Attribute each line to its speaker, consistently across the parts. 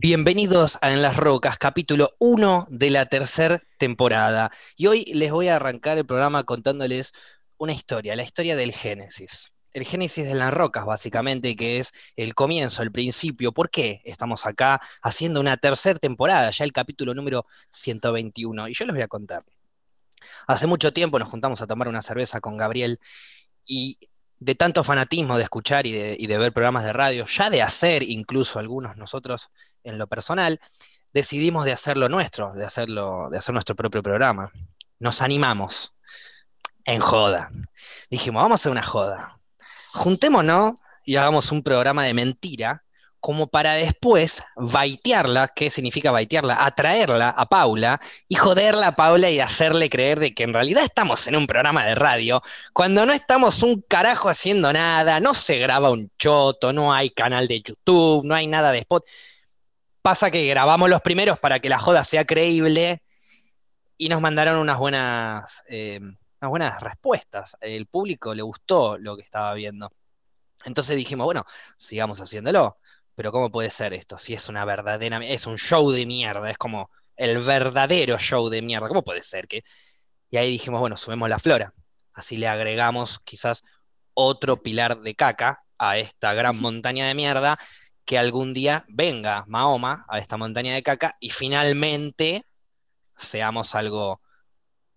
Speaker 1: Bienvenidos a En las Rocas, capítulo 1 de la tercera temporada. Y hoy les voy a arrancar el programa contándoles una historia, la historia del Génesis. El Génesis de las Rocas, básicamente, que es el comienzo, el principio. ¿Por qué estamos acá haciendo una tercera temporada, ya el capítulo número 121? Y yo les voy a contar. Hace mucho tiempo nos juntamos a tomar una cerveza con Gabriel y de tanto fanatismo de escuchar y de, ver programas de radio, ya de hacer incluso algunos nosotros en lo personal, decidimos de hacerlo nuestro, de hacerlo, de hacer nuestro propio programa. Nos animamos en joda. Dijimos, vamos a hacer una joda. Juntémonos y hagamos un programa de mentira como para después baitearla, ¿qué significa baitearla? Atraerla a Paula y joderla a Paula y hacerle creer de que en realidad estamos en un programa de radio, cuando no estamos un carajo haciendo nada, no se graba un choto, no hay canal de YouTube, no hay nada de spot. Pasa que grabamos los primeros para que la joda sea creíble y nos mandaron unas buenas, eh, unas buenas respuestas. El público le gustó lo que estaba viendo. Entonces dijimos, bueno, sigamos haciéndolo pero ¿cómo puede ser esto? Si es una verdadera, es un show de mierda, es como el verdadero show de mierda, ¿cómo puede ser que? Y ahí dijimos, bueno, subimos la flora, así le agregamos quizás otro pilar de caca a esta gran montaña de mierda, que algún día venga Mahoma a esta montaña de caca y finalmente seamos algo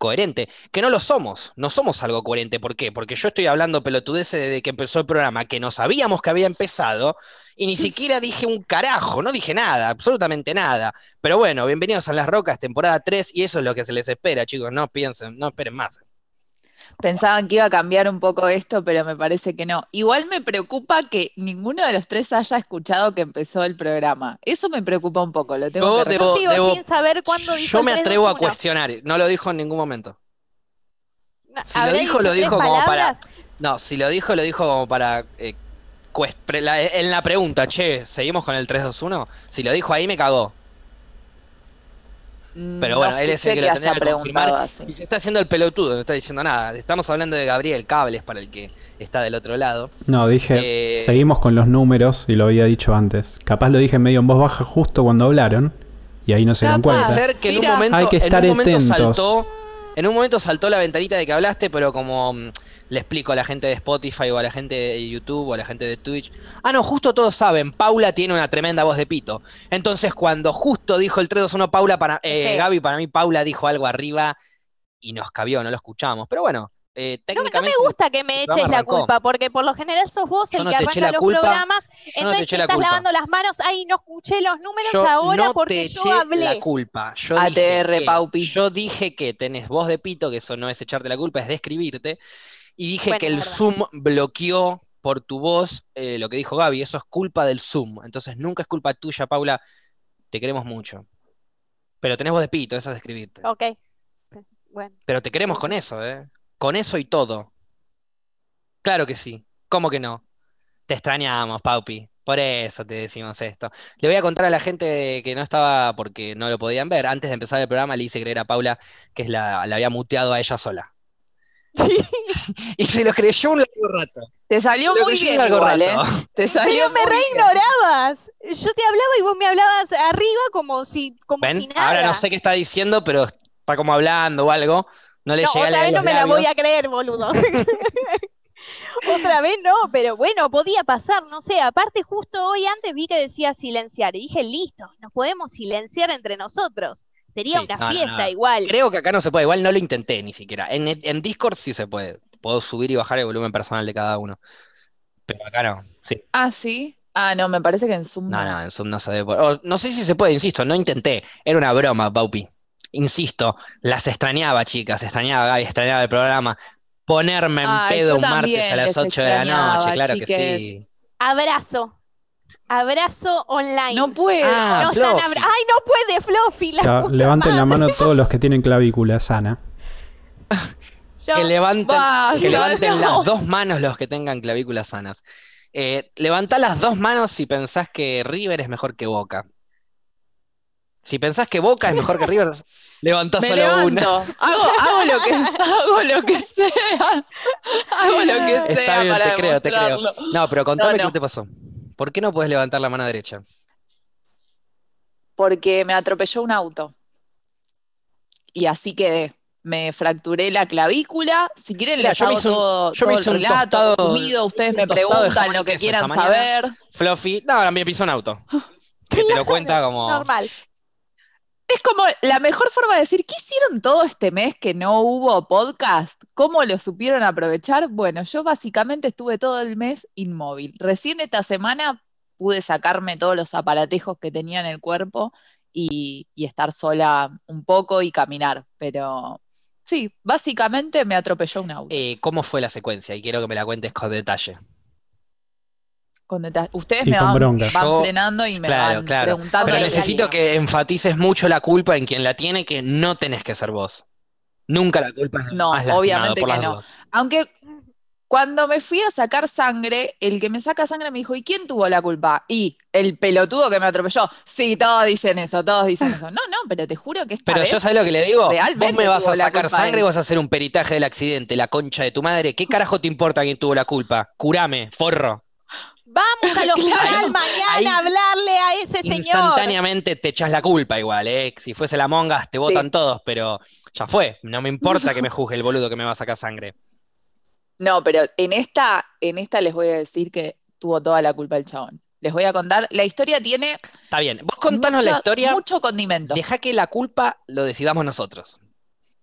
Speaker 1: coherente, que no lo somos, no somos algo coherente. ¿Por qué? Porque yo estoy hablando pelotudeces desde que empezó el programa, que no sabíamos que había empezado, y ni siquiera dije un carajo, no dije nada, absolutamente nada. Pero bueno, bienvenidos a Las Rocas, temporada 3, y eso es lo que se les espera, chicos, no piensen, no esperen más.
Speaker 2: Pensaban que iba a cambiar un poco esto, pero me parece que no. Igual me preocupa que ninguno de los tres haya escuchado que empezó el programa. Eso me preocupa un poco, lo tengo que
Speaker 1: debo, saber cuándo dijo Yo me atrevo a cuestionar, no lo dijo en ningún momento. si lo dijo, lo dijo como para. No, si lo dijo, lo dijo como para. Eh, en la pregunta, che, ¿seguimos con el 3-2-1? Si lo dijo ahí, me cagó. Pero bueno, él es el que, lo tendría que confirmar. Y se está haciendo el pelotudo, no está diciendo nada. Estamos hablando de Gabriel Cables para el que está del otro lado.
Speaker 3: No, dije, eh, seguimos con los números y lo había dicho antes. Capaz lo dije medio en voz baja justo cuando hablaron y ahí no se dan cuenta.
Speaker 1: que en un momento, Hay que estar en un momento saltó, en un momento saltó la ventanita de que hablaste, pero como mm, le explico a la gente de Spotify o a la gente de YouTube o a la gente de Twitch. Ah, no, justo todos saben, Paula tiene una tremenda voz de pito. Entonces, cuando justo dijo el 3-2-1 Paula, para, eh, Gaby, para mí Paula dijo algo arriba y nos cabió, no lo escuchamos. Pero bueno,
Speaker 4: eh, no, me gusta que me eches la culpa, porque por lo general sos vos el que arranca los programas, entonces te, estás lavando las manos, ay, no escuché los números ahora porque yo hablé.
Speaker 1: la culpa. Yo
Speaker 2: ATR, dije
Speaker 1: Paupi. Yo dije que tenés voz de pito, que eso no es echarte la culpa, es describirte, y dije que el Zoom bloqueó por tu voz eh, lo que dijo Gaby, eso es culpa del Zoom. Entonces nunca es culpa tuya, Paula. Te queremos mucho. Pero tenés voz de pito, eso es describirte.
Speaker 4: Ok. Bueno.
Speaker 1: Pero te queremos con eso, ¿eh? Con eso y todo. Claro que sí. ¿Cómo que no? Te extrañamos, Paupi. Por eso te decimos esto. Le voy a contar a la gente que no estaba porque no lo podían ver. Antes de empezar el programa le hice creer a Paula que la, la había muteado a ella sola. y se lo creyó un largo rato.
Speaker 2: Te salió muy bien igual, ¿eh? Te
Speaker 4: salió Pero me reignorabas. Yo te hablaba y vos me hablabas arriba como si, como
Speaker 1: Si nada. Ahora no sé qué está diciendo, pero está como hablando o algo. No le llega
Speaker 4: otra vez no me la voy a creer, boludo. otra vez no, pero bueno, podía pasar, no sé. Aparte, justo hoy antes vi que decía silenciar y dije, listo, nos podemos silenciar entre nosotros. Sería una fiesta igual.
Speaker 1: Creo que acá no se puede, igual no lo intenté ni siquiera. En, Discord sí se puede. Puedo subir y bajar el volumen personal de cada uno. Pero acá no, sí.
Speaker 2: Ah, sí. Ah, no, me parece que en Zoom.
Speaker 1: No, no, en Zoom no se debe no sé si se puede, insisto, no intenté. Era una broma, Paupi. Insisto, las extrañaba, chicas, extrañaba Gaby, extrañaba el programa. Ponerme en pedo un martes a las 8 de la noche, claro que sí.
Speaker 4: Abrazo. Abrazo online.
Speaker 2: No puede.
Speaker 1: Ah,
Speaker 4: Ay, no puede, Fluffy.
Speaker 3: levanten la mano todos los que tienen clavícula sana.
Speaker 1: que levanten, que levanten las dos manos los que tengan clavículas sanas. Eh, levanta las dos manos si pensás que River es mejor que Boca. Si pensás que Boca es mejor que River, levantá solo una.
Speaker 2: Hago, hago, lo que, hago lo que sea. Hago lo que sea. para te creo, te creo.
Speaker 1: No, pero contame qué te pasó. ¿Por qué no puedes levantar la mano derecha?
Speaker 2: porque me atropelló un auto. Y así quedé. Me fracturé la clavícula. Si quieren, les hago todo, yo el relato resumido. Ustedes me preguntan lo que quieran saber.
Speaker 1: Fluffy, no, me pisó un auto. Que te lo cuenta como.
Speaker 4: Normal.
Speaker 2: Es como la mejor forma de decir, ¿qué hicieron todo este mes que no hubo podcast? ¿Cómo lo supieron aprovechar? Bueno, yo básicamente estuve todo el mes inmóvil. Recién esta semana pude sacarme todos los aparatejos que tenía en el cuerpo y, estar sola un poco y caminar. Pero sí, básicamente me atropelló un auto.
Speaker 1: Eh, ¿Cómo fue la secuencia? Y quiero que me la cuentes con detalle.
Speaker 2: Ustedes me van, frenando y me van preguntando.
Speaker 1: Pero necesito que enfatices mucho la culpa en quien la tiene, que no tenés que ser vos. Nunca la culpa es
Speaker 2: No, obviamente que no. Aunque cuando me fui a sacar sangre, el que me saca sangre me dijo, ¿y quién tuvo la culpa? Y el pelotudo que me atropelló. Sí, todos dicen eso, todos dicen eso. No, no, pero te juro que esta
Speaker 1: Pero yo sé lo que le digo. Vos me vas a sacar sangre y vas a hacer un peritaje del accidente, la concha de tu madre. ¿Qué carajo te importa quién tuvo la culpa? Curame, forro.
Speaker 4: Vamos al hospital mañana a hablarle a ese señor.
Speaker 1: Instantáneamente te echas la culpa igual, ¿eh? Si fuese la mongas te votan todos, pero ya fue. No me importa que me juzgue el boludo que me va a sacar sangre.
Speaker 2: No, pero en esta, en esta les voy a decir que tuvo toda la culpa el chabón. Les voy a contar. La historia tiene.
Speaker 1: Está bien. Vos contanos la historia.
Speaker 2: Mucho condimento.
Speaker 1: Deja que la culpa lo decidamos nosotros.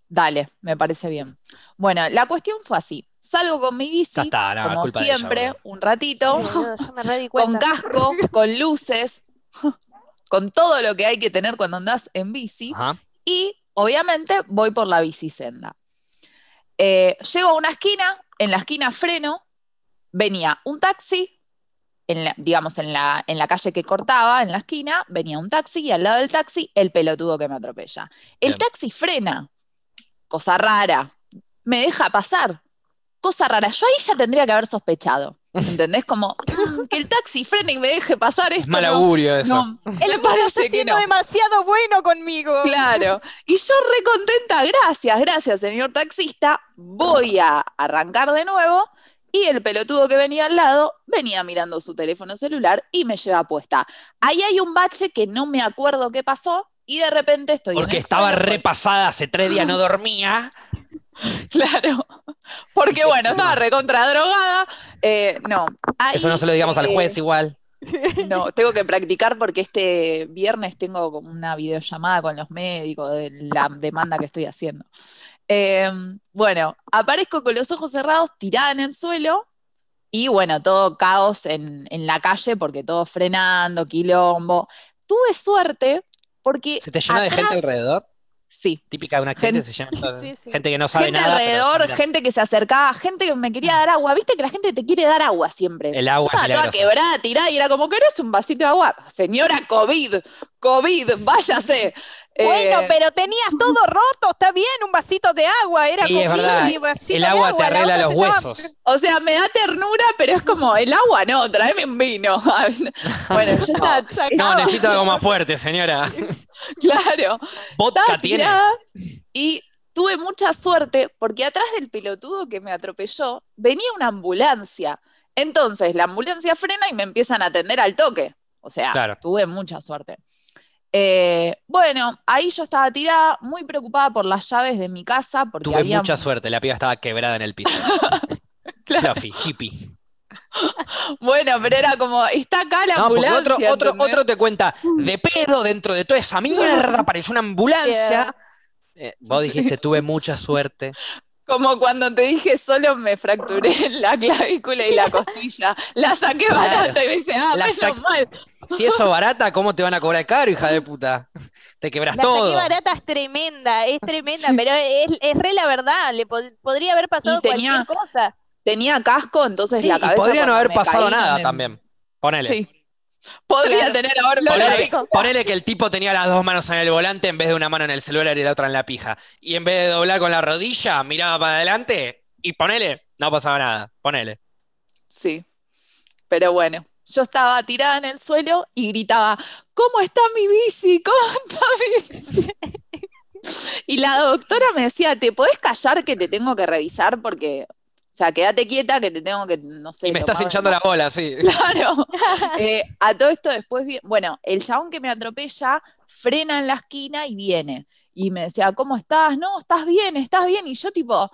Speaker 2: Dale, me parece bien. Bueno, la cuestión fue así. Salgo con mi bici, como siempre, un ratito, con casco, con luces, con todo lo que hay que tener cuando andas en bici. Y obviamente voy por la bicisenda. Eh, llego a una esquina, en la esquina freno, venía un taxi, en digamos en la, en la calle que cortaba, en la esquina, venía un taxi y al lado del taxi el pelotudo que me atropella. El taxi frena, cosa rara, me deja pasar cosa rara. Yo ahí ya tendría que haber sospechado. ¿Entendés? Como mm, que el taxi frene y me deje pasar esto.
Speaker 1: Mal augurio eso.
Speaker 4: No, él parece que no. demasiado bueno conmigo.
Speaker 2: Claro. Y yo re contenta, gracias, gracias, señor taxista. Voy a arrancar de nuevo. Y el pelotudo que venía al lado venía mirando su teléfono celular y me lleva puesta. Ahí hay un bache que no me acuerdo qué pasó y de repente estoy.
Speaker 1: Porque estaba repasada, hace tres días no dormía.
Speaker 2: Claro, porque bueno, estaba recontra drogada. Eh, no.
Speaker 1: Eso no se lo digamos al juez igual.
Speaker 2: No, tengo que practicar porque este viernes tengo una videollamada con los médicos de la demanda que estoy haciendo. Em, bueno, aparezco con los ojos cerrados, tirada en el suelo y bueno, todo caos en, en la calle porque todo frenando, quilombo. Tuve suerte porque.
Speaker 1: ¿Se te llena de gente alrededor?
Speaker 2: Sí.
Speaker 1: Típica de una gente, se llama gente que no sabe
Speaker 2: gente
Speaker 1: nada.
Speaker 2: alrededor, gente que se acercaba, gente que me quería dar agua. Viste que la gente te quiere dar agua siempre.
Speaker 1: El agua.
Speaker 2: Yo estaba toda quebrada, tirada y era como, ¿querés un vasito de agua? Señora COVID, COVID, váyase.
Speaker 4: Bueno, eh, pero tenías todo roto, está bien, un vasito de agua, era
Speaker 1: sí, es verdad. el agua, te arregla los huesos.
Speaker 2: O sea, me da ternura, pero es como, el agua no, tráeme un vino. bueno, yo estaba...
Speaker 1: No, necesito algo más fuerte, señora.
Speaker 2: claro.
Speaker 1: Vodka tiene.
Speaker 2: Y tuve mucha suerte porque atrás del pelotudo que me atropelló venía una ambulancia. Entonces, la ambulancia frena y me empiezan a atender al toque. O sea, tuve mucha suerte. Eh, bueno, ahí yo estaba tirada, muy preocupada por las llaves de mi casa. Porque
Speaker 1: Tuve mucha suerte, la piba estaba quebrada en el piso. Fluffy, hippie.
Speaker 2: Bueno, pero era como, está acá la ambulancia.
Speaker 1: Otro, otro, otro, te cuenta, de pedo dentro de toda esa mierda, apareció una ambulancia. Eh, vos dijiste, tuve mucha suerte.
Speaker 2: Como cuando te dije, solo me fracturé la clavícula y la costilla. La saqué barata y me dice, ah, menos mal.
Speaker 1: Si eso barata, ¿cómo te van a cobrar caro, hija de puta? Te quebras todo.
Speaker 4: La saqué barata es tremenda, es tremenda, pero es, es, re la verdad. Le podría haber pasado cualquier cosa.
Speaker 2: Tenía casco, entonces la cabeza.
Speaker 1: Y podría no haber pasado nada también. Ponele. Sí.
Speaker 2: Podría tener ahora
Speaker 1: ponele, ponele que el tipo tenía las dos manos en el volante en vez de una mano en el celular y la otra en la pija. Y en vez de doblar con la rodilla, miraba para adelante y ponele, no pasaba nada. Ponele.
Speaker 2: Sí. Pero bueno, yo estaba tirada en el suelo y gritaba, ¿cómo está mi bici? ¿Cómo está mi bici? y la doctora me decía, ¿te podés callar que te tengo que revisar? Porque, sea, quédate quieta que te tengo que, no sé.
Speaker 1: Y me estás hinchando la bola, sí.
Speaker 2: Claro. Eh, a todo esto después, bueno, el chabón que me atropella frena en la esquina y viene. Y me decía, ¿cómo estás? No, estás bien, estás bien. Y yo tipo,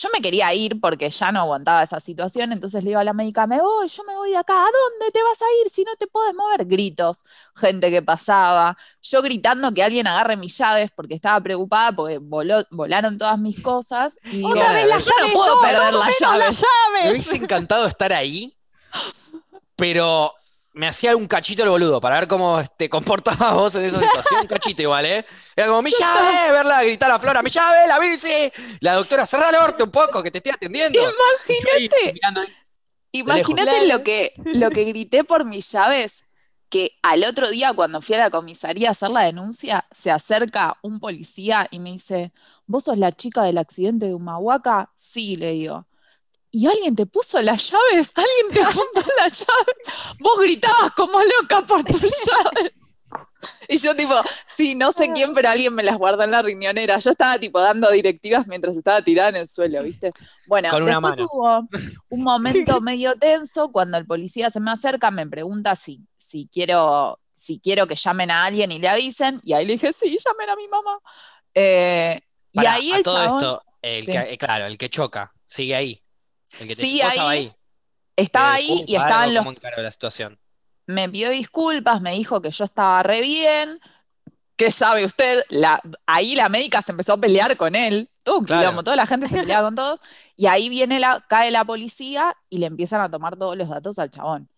Speaker 2: yo me quería ir porque ya no aguantaba esa situación, entonces le digo a la médica, me voy, yo me voy de acá, ¿a dónde te vas a ir si no te puedes mover? Gritos, gente que pasaba, yo gritando que alguien agarre mis llaves porque estaba preocupada porque volaron todas mis cosas y digo, no puedo perder las llaves.
Speaker 1: Me hubiese encantado estar ahí, pero me hacía un cachito el boludo para ver cómo te comportabas vos en esa situación. Un cachito igual, ¿eh? Era como, mi llave, verla gritar a Flora, mi llave, la bici. La doctora, cerra el orto un poco, que te estoy atendiendo.
Speaker 2: Imagínate. Imagínate lo que, lo que grité por mis llaves, que al otro día cuando fui a la comisaría a hacer la denuncia, se acerca un policía y me dice, ¿vos sos la chica del accidente de Humahuaca? Sí, le digo y alguien te puso las llaves, alguien te apuntó las llaves, vos gritabas como loca por tus llaves. Y yo tipo, sí, no sé quién, pero alguien me las guardó en la riñonera. Yo estaba tipo dando directivas mientras estaba tirada en el suelo, ¿viste? Bueno, después hubo un momento medio tenso cuando el policía se me acerca, me pregunta si, si quiero, si quiero que llamen a alguien y le avisen, y ahí le dije, sí, llamen a mi mamá. Eh, y ahí el
Speaker 1: todo esto, el claro, el que choca, sigue ahí
Speaker 2: sí, ahí, estaba ahí. y estaba en los.
Speaker 1: la situación?
Speaker 2: Me pidió disculpas, me dijo que yo estaba re bien. ¿Qué sabe usted? La, ahí la médica se empezó a pelear con él. Todo toda la gente se peleaba con todos. Y ahí viene la, cae la policía y le empiezan a tomar todos los datos al chabón.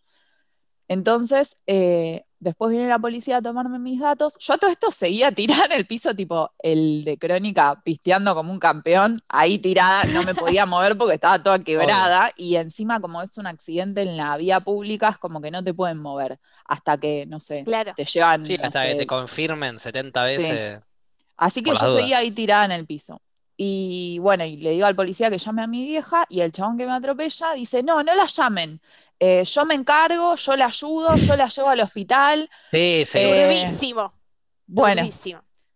Speaker 2: Entonces, eh, Después viene la policía a tomarme mis datos. Yo a todo esto seguía tirada en el piso, tipo el de Crónica, pisteando como un campeón, ahí tirada, no me podía mover porque estaba toda quebrada. Y encima, como es un accidente en la vía pública, es como que no te pueden mover hasta que, no sé, te llevan.
Speaker 1: Sí, hasta que te confirmen 70 veces.
Speaker 2: Así que yo seguía ahí tirada en el piso. Y bueno, y le digo al policía que llame a mi vieja y el chabón que me atropella dice, no, no la llamen. Eh, yo me encargo, yo la ayudo, yo la llevo al hospital.
Speaker 1: Sí, sí.
Speaker 4: Eh,
Speaker 2: bueno.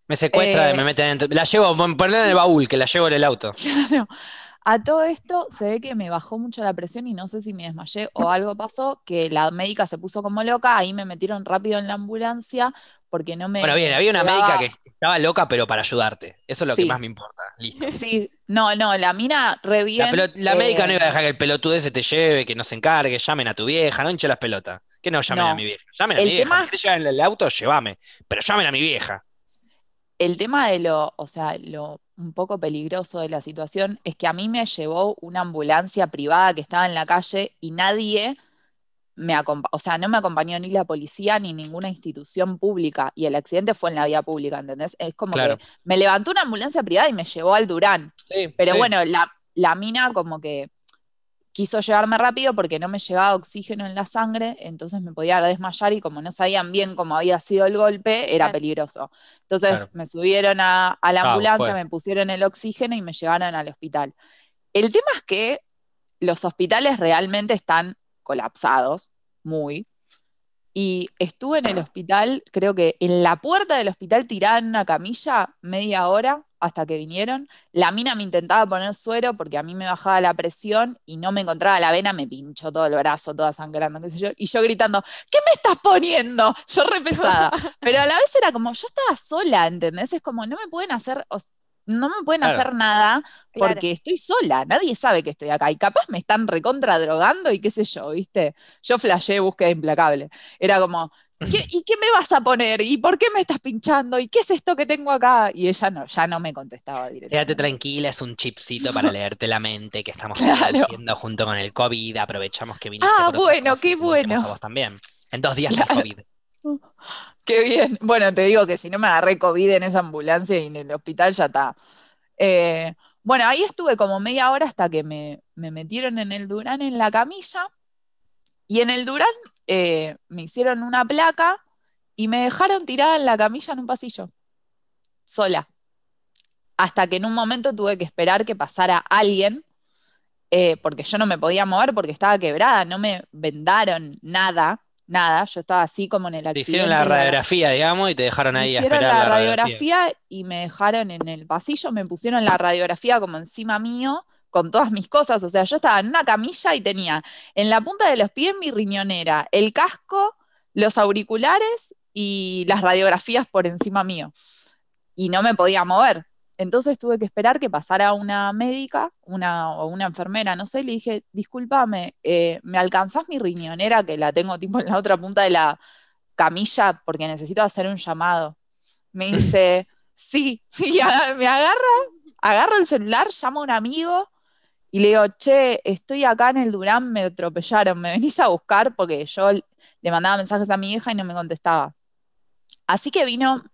Speaker 1: Me secuestra, eh, me meten dentro. La llevo, ponerla en el baúl, que la llevo en el auto.
Speaker 2: Claro. A todo esto se ve que me bajó mucho la presión y no sé si me desmayé o algo pasó, que la médica se puso como loca, ahí me metieron rápido en la ambulancia porque no me...
Speaker 1: Bueno, bien, había una médica que estaba loca pero para ayudarte, eso es lo que más me importa, listo.
Speaker 2: Sí, no, no, la mina re bien.
Speaker 1: La, médica no iba a dejar que el pelotudo ese te lleve, que no se encargue, llamen a tu vieja, no hinche las pelotas. Que no llamen a mi vieja, llamen a mi vieja. Si en el auto, llévame, pero llamen a mi vieja.
Speaker 2: El tema de lo, o sea, lo un poco peligroso de la situación es que a mí me llevó una ambulancia privada que estaba en la calle y nadie me acompañó, o sea, no me acompañó ni la policía ni ninguna institución pública y el accidente fue en la vía pública, ¿entendés? Es como que me levantó una ambulancia privada y me llevó al Durán. Pero bueno, la, la mina como que quiso llevarme rápido porque no me llegaba oxígeno en la sangre, entonces me podía desmayar y como no sabían bien cómo había sido el golpe, era peligroso. Entonces me subieron a, la ambulancia, me pusieron el oxígeno y me llevaron al hospital. El tema es que los hospitales realmente están colapsados, muy. Y estuve en el hospital, creo que en la puerta del hospital tirada en una camilla media hora hasta que vinieron. La mina me intentaba poner suero porque a mí me bajaba la presión y no me encontraba la vena, me pinchó todo el brazo, toda sangrando, qué sé yo. Y yo gritando, ¿qué me estás poniendo? Yo re pesada. Pero a la vez era como, yo estaba sola, ¿entendés? Es como, no me pueden hacer, no me pueden hacer nada porque estoy sola, nadie sabe que estoy acá. Y capaz me están recontra drogando y qué sé yo, ¿viste? Yo flashé búsqueda implacable. Era como, ¿y qué me vas a poner? ¿Y por qué me estás pinchando? ¿Y qué es esto que tengo acá? Y ella no, ya no me contestaba directamente.
Speaker 1: Quédate tranquila, es un chipcito para leerte la mente que estamos haciendo junto con el COVID. Aprovechamos que viniste.
Speaker 2: Ah, bueno, qué bueno.
Speaker 1: vos también. En dos días de COVID.
Speaker 2: Qué bien. Bueno, te digo que si no me agarré COVID en esa ambulancia y en el hospital ya está. Eh, bueno, ahí estuve como media hora hasta que me, me metieron en el Durán en la camilla. Y en el Durán eh, me hicieron una placa y me dejaron tirada en la camilla en un pasillo, sola. Hasta que en un momento tuve que esperar que pasara alguien, eh, porque yo no me podía mover porque estaba quebrada, no me vendaron nada, nada, yo estaba así como en el accidente.
Speaker 1: Te hicieron la radiografía, digamos, y te dejaron ahí a esperar
Speaker 2: la, la radiografía. y me dejaron en el pasillo, me pusieron la radiografía como encima mío, con todas mis cosas. O sea, yo estaba en una camilla y tenía en la punta de los pies mi riñonera, el casco, los auriculares y las radiografías por encima mío. Y no me podía mover. Entonces tuve que esperar que pasara una médica una, o una enfermera, no sé, y le dije, discúlpame, eh, ¿me alcanzás mi riñonera que la tengo tipo en la otra punta de la camilla porque necesito hacer un llamado? Me dice, sí, y me agarra, agarra el celular, llama a un amigo y le digo, che, estoy acá en el Durán, me atropellaron, me venís a buscar porque yo le mandaba mensajes a mi hija y no me contestaba. Así que vino,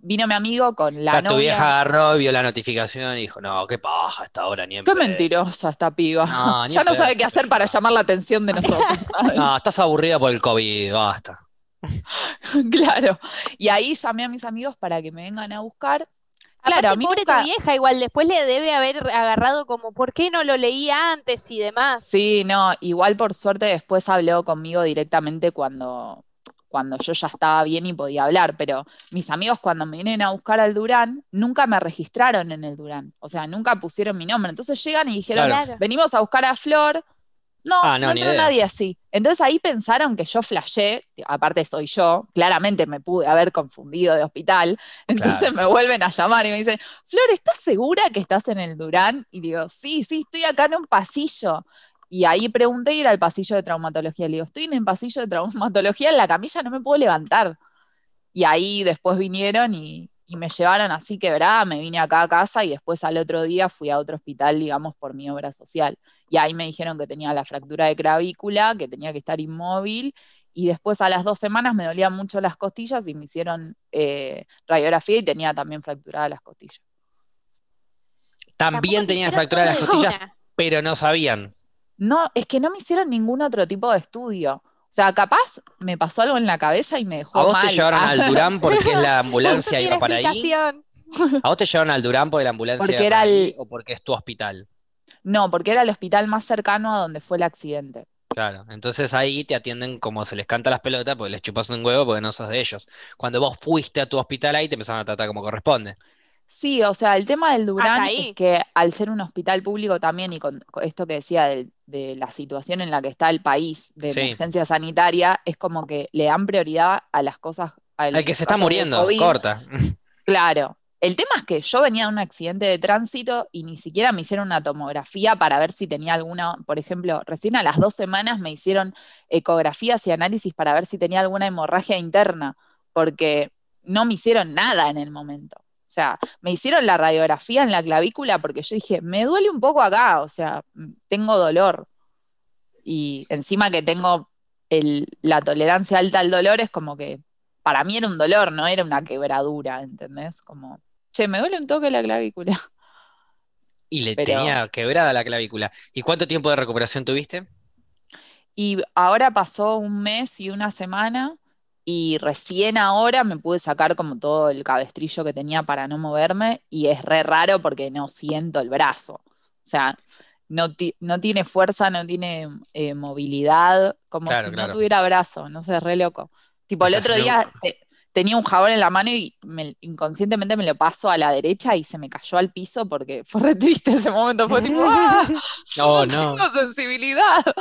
Speaker 2: vino mi amigo con la novia.
Speaker 1: Tu vieja agarró, vio la notificación y dijo, no, qué paja esta hora, ni en
Speaker 2: Qué mentirosa esta piba. ya no sabe qué hacer para llamar la atención de nosotros.
Speaker 1: no, estás aburrida por el COVID, basta.
Speaker 2: claro. Y ahí llamé a mis amigos para que me vengan a buscar
Speaker 4: Claro, a mí pobre tu vieja, igual después le debe haber agarrado como, ¿por qué no lo leía antes y demás?
Speaker 2: Sí, no, igual por suerte después habló conmigo directamente cuando, cuando yo ya estaba bien y podía hablar, pero mis amigos cuando me vienen a buscar al Durán, nunca me registraron en el Durán, o sea, nunca pusieron mi nombre. Entonces llegan y dijeron, venimos a buscar a Flor, no, ah, no, entró nadie así. Entonces ahí pensaron que yo flashé, aparte soy yo, claramente me pude haber confundido de hospital, entonces me vuelven a llamar y me dicen, Flor, ¿estás segura que estás en el Durán? Y digo, sí, sí, estoy acá en un pasillo. Y ahí pregunté y era el pasillo de traumatología. Le digo, estoy en el pasillo de traumatología, en la camilla no me puedo levantar. Y ahí después vinieron y, y me llevaron así quebrada, me vine acá a casa y después al otro día fui a otro hospital, digamos, por mi obra social. Y ahí me dijeron que tenía la fractura de clavícula, que tenía que estar inmóvil y después a las dos semanas me dolían mucho las costillas y me hicieron eh, radiografía y tenía también fracturada las costillas.
Speaker 1: También tenía fracturada las costillas, pero no sabían.
Speaker 2: No, es que no me hicieron ningún otro tipo de estudio. O sea, capaz me pasó algo en la cabeza y me dejó.
Speaker 1: ¿A vos te llevaron al Durán porque es la ambulancia va para ahí? ¿A vos te llevaron al Durán porque la ambulancia
Speaker 2: porque era el...
Speaker 1: o porque es tu hospital?
Speaker 2: No, porque era el hospital más cercano a donde fue el accidente.
Speaker 1: Claro, entonces ahí te atienden como se les canta las pelotas porque les chupas un huevo porque no sos de ellos. Cuando vos fuiste a tu hospital ahí te empezaron a tratar como corresponde.
Speaker 2: Sí, o sea, el tema del Durán es que al ser un hospital público también y con esto que decía de, la situación en la que está el país de emergencia sanitaria, es como que le dan prioridad a las cosas.
Speaker 1: Al que se está muriendo, corta.
Speaker 2: Claro. El tema es que yo venía de un accidente de tránsito y ni siquiera me hicieron una tomografía para ver si tenía alguna, por ejemplo, recién a las dos semanas me hicieron ecografías y análisis para ver si tenía alguna hemorragia interna, porque no me hicieron nada en el momento. O sea, me hicieron la radiografía en la clavícula porque yo dije, me duele un poco acá, o sea, tengo dolor. Y encima que tengo la tolerancia alta al dolor, es como que para mí era un dolor, no era una quebradura, ¿entendés? Como, che, me duele un toque la clavícula.
Speaker 1: Y le tenía quebrada la clavícula. ¿Y cuánto tiempo de recuperación tuviste?
Speaker 2: Y ahora pasó un mes y una semana y recién ahora me pude sacar como todo el cabestrillo que tenía para no moverme y es re raro porque no siento el brazo. O sea, no, no tiene fuerza, no tiene eh, movilidad, como si no tuviera brazo, no sé, re loco. Tipo, el otro día tenía un jabón en la mano y inconscientemente me lo paso a la derecha y se me cayó al piso porque fue re triste ese momento, fue tipo, ¡ah! no, no, tengo sensibilidad.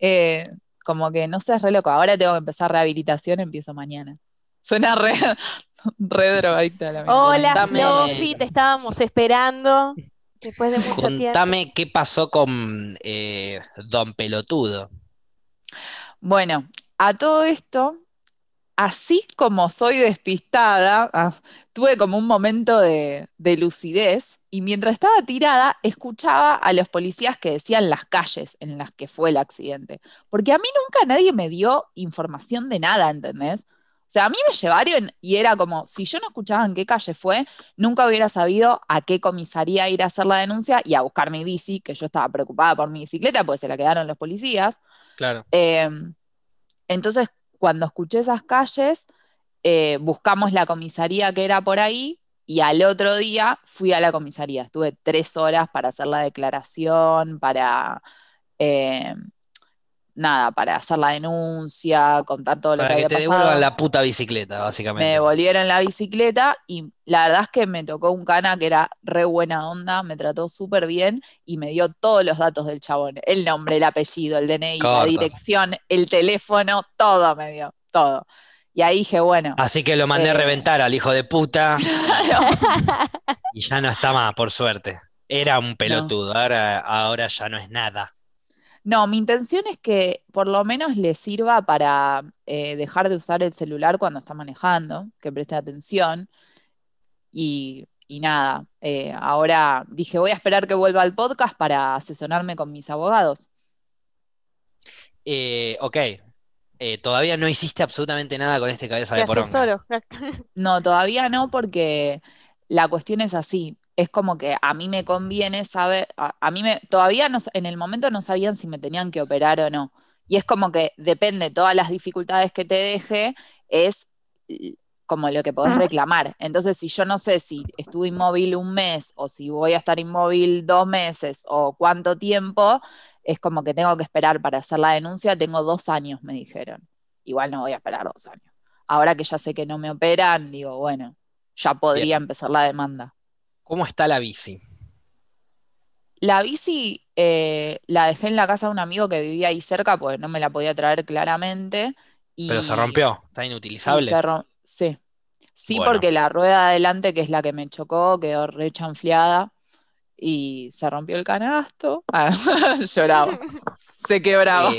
Speaker 2: Eh, como que no sé, es re loco. Ahora tengo que empezar rehabilitación, empiezo mañana. Suena re, re drogadicta la
Speaker 4: Hola, Fluffy, te estábamos esperando. Después de mucho
Speaker 1: Contame qué pasó con eh, Don Pelotudo.
Speaker 2: Bueno, a todo esto, así como soy despistada, ah, tuve como un momento de, lucidez y mientras estaba tirada escuchaba a los policías que decían las calles en las que fue el accidente. Porque a mí nunca nadie me dio información de nada, ¿entendés? O sea, a mí me llevaron y era como, si yo no escuchaba en qué calle fue, nunca hubiera sabido a qué comisaría ir a hacer la denuncia y a buscar mi bici, que yo estaba preocupada por mi bicicleta, porque se la quedaron los policías.
Speaker 1: Claro.
Speaker 2: Em, entonces, cuando escuché esas calles, eh, buscamos la comisaría que era por ahí y al otro día fui a la comisaría. Estuve tres horas para hacer la declaración, para, eh, nada, para hacer la denuncia, contar todo lo
Speaker 1: que,
Speaker 2: había
Speaker 1: pasado. Que te devuelvan la puta bicicleta, básicamente.
Speaker 2: Me devolvieron la bicicleta y la verdad es que me tocó un cana que era re buena onda, me trató súper bien y me dio todos los datos del chabón, el nombre, el apellido, el DNI, la dirección, el teléfono, todo me dio, todo. Y ahí dije, bueno.
Speaker 1: Así que lo mandé a eh, reventar al hijo de puta. y ya no está más, por suerte. Era un pelotudo, ahora, ahora ya no es nada.
Speaker 2: No, mi intención es que por lo menos le sirva para eh, dejar de usar el celular cuando está manejando, que preste atención. Y, nada, eh, ahora dije, voy a esperar que vuelva al podcast para asesorarme con mis abogados.
Speaker 1: Eh, ok, todavía no hiciste absolutamente nada con este cabeza de poronga.
Speaker 2: No, todavía no, porque la cuestión es así es como que a mí me conviene saber, a, mí me, todavía no, en el momento no sabían si me tenían que operar o no. Y es como que depende, todas las dificultades que te deje, es como lo que podés reclamar. Entonces, si yo no sé si estuve inmóvil un mes o si voy a estar inmóvil dos meses o cuánto tiempo, es como que tengo que esperar para hacer la denuncia. Tengo dos años, me dijeron. Igual no voy a esperar dos años. Ahora que ya sé que no me operan, digo, bueno, ya podría empezar la demanda.
Speaker 1: ¿Cómo está la bici?
Speaker 2: La bici eh, la dejé en la casa de un amigo que vivía ahí cerca, pues no me la podía traer claramente.
Speaker 1: Pero se rompió, está inutilizable.
Speaker 2: Sí, sí. porque la rueda de adelante, que es la que me chocó, quedó rechanfleada y se rompió el canasto. Ah, lloraba. Se quebraba.
Speaker 4: Eh,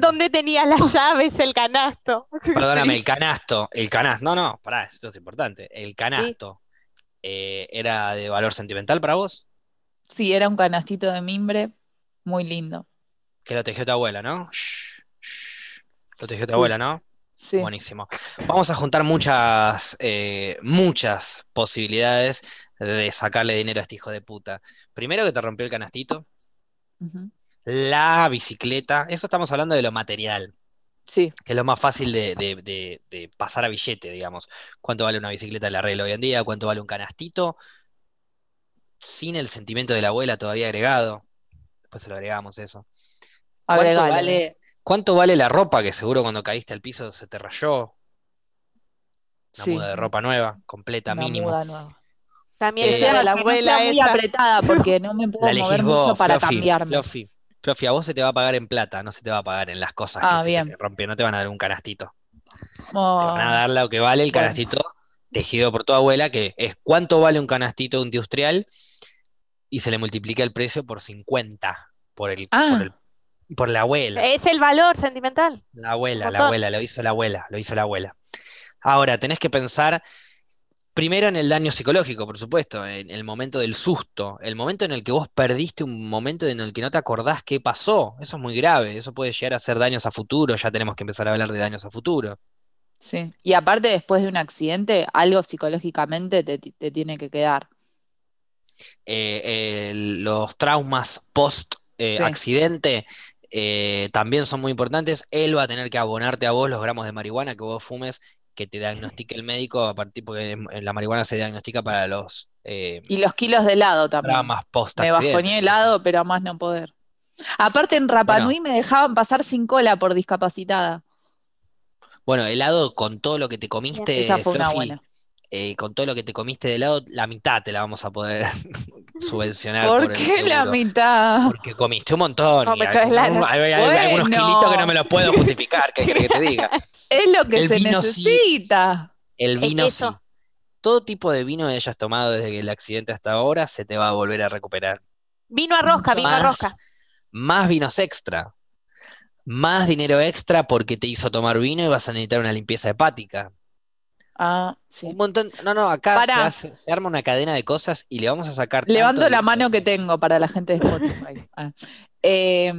Speaker 4: ¿Dónde, tenías las llaves, el canasto?
Speaker 1: Perdóname, el canasto, el canasto. No, no, pará, esto es importante. El canasto. Eh, ¿era de valor sentimental para vos?
Speaker 2: Sí, era un canastito de mimbre muy lindo.
Speaker 1: Que lo tejió tu abuela, ¿no? Lo tejió tu abuela, ¿no? Sí. Buenísimo. Vamos a juntar muchas, eh, muchas posibilidades de sacarle dinero a este hijo de puta. Primero que te rompió el canastito. La bicicleta. Eso estamos hablando de lo material.
Speaker 2: Sí.
Speaker 1: Que es lo más fácil de, pasar a billete, digamos. ¿Cuánto vale una bicicleta de la regla hoy en día? ¿Cuánto vale un canastito? Sin el sentimiento de la abuela todavía agregado. Después se lo agregamos eso. ¿Cuánto vale, ¿Cuánto vale la ropa que seguro cuando caíste al piso se te rayó? Una muda de ropa nueva, completa, una mínimo. Muda nueva.
Speaker 2: También eh, la abuela muy apretada porque no me puedo mover mucho para cambiarme.
Speaker 1: Profi, a vos se te va a pagar en plata, no se te va a pagar en las cosas ah, que se te rompió, no te van a dar un canastito. Te van a dar lo que vale el canastito tejido por tu abuela, que es cuánto vale un canastito industrial y se le multiplica el precio por 50 por el, ah. por, por la abuela.
Speaker 4: Es el valor sentimental.
Speaker 1: La abuela, la abuela, lo hizo la abuela, lo hizo la abuela. Ahora, tenés que pensar Primero en el daño psicológico, por supuesto, en el momento del susto, el momento en el que vos perdiste un momento en el que no te acordás qué pasó. Eso es muy grave, eso puede llegar a ser daños a futuro, ya tenemos que empezar a hablar de daños a futuro.
Speaker 2: Sí, y aparte después de un accidente, algo psicológicamente te, tiene que quedar.
Speaker 1: Eh, los traumas post-accidente eh, también son muy importantes. Él va a tener que abonarte a vos los gramos de marihuana que vos fumes que te diagnostique el médico a partir, porque la marihuana se diagnostica para los...
Speaker 2: Eh, y los kilos de helado también.
Speaker 1: Post
Speaker 2: me bajoné helado, pero a más no poder. Aparte en Rapanui me dejaban pasar sin cola por discapacitada.
Speaker 1: Bueno, helado con todo lo que te comiste. Esa fue una buena. Eh, con todo lo que te comiste de helado, la mitad te la vamos a poder subvencionar.
Speaker 2: ¿Por, qué la mitad?
Speaker 1: Porque comiste un montón. hay, algunos kilitos que no me los puedo justificar, ¿qué crees que te diga?
Speaker 2: Es lo que se necesita.
Speaker 1: El vino sí. Todo tipo de vino que hayas tomado desde el accidente hasta ahora se te va a volver a recuperar.
Speaker 4: Vino a rosca, vino a rosca.
Speaker 1: Más vinos extra. Más dinero extra porque te hizo tomar vino y vas a necesitar una limpieza hepática.
Speaker 2: Ah, sí.
Speaker 1: Un montón. No, no, acá se, arma una cadena de cosas y le vamos a sacar.
Speaker 2: Levanto la mano que tengo para la gente de Spotify. Ah. Eh,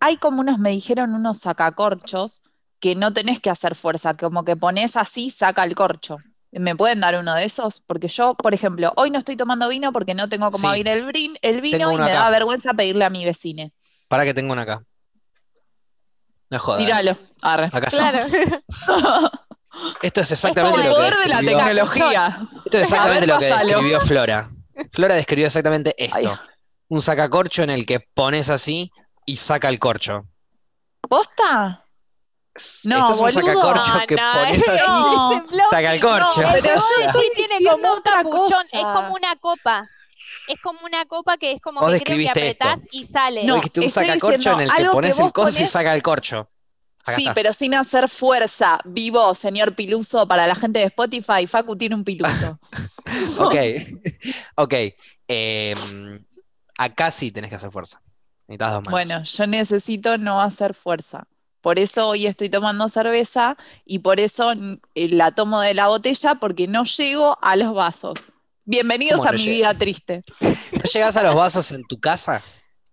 Speaker 2: hay como unos, me dijeron, unos sacacorchos que no tenés que hacer fuerza, como que pones así, saca el corcho. ¿Me pueden dar uno de esos? Porque yo, por ejemplo, hoy no estoy tomando vino porque no tengo como abrir el, el vino y me da vergüenza pedirle a mi vecine.
Speaker 1: Para que tengo uno acá. No jodas.
Speaker 2: Tíralo.
Speaker 1: Acá claro. Esto es exactamente
Speaker 2: el
Speaker 1: lo
Speaker 2: poder de la tecnología.
Speaker 1: Esto es exactamente lo que describió Flora. Flora describió exactamente esto. Un sacacorcho en el que pones así y saca el corcho.
Speaker 2: ¿Posta?
Speaker 1: No, Esto es un sacacorcho que pones así. No. Saca el corcho.
Speaker 4: pero sí tiene como un capuchón, es como una copa. Es como una copa que es como que creo que apretás y sale.
Speaker 1: No, es un sacacorcho en el que pones el coso y saca el corcho.
Speaker 2: Sí, pero sin hacer fuerza. Vivo, señor Piluso, para la gente de Spotify, Facu tiene un piluso.
Speaker 1: ok, ok. Em, acá sí tenés que hacer fuerza. Necesitas dos manos.
Speaker 2: Bueno, yo necesito no hacer fuerza. Por eso hoy estoy tomando cerveza y por eso eh, la tomo de la botella porque no llego a los vasos. Bienvenidos a mi vida triste.
Speaker 1: ¿No llegas a los vasos en tu casa?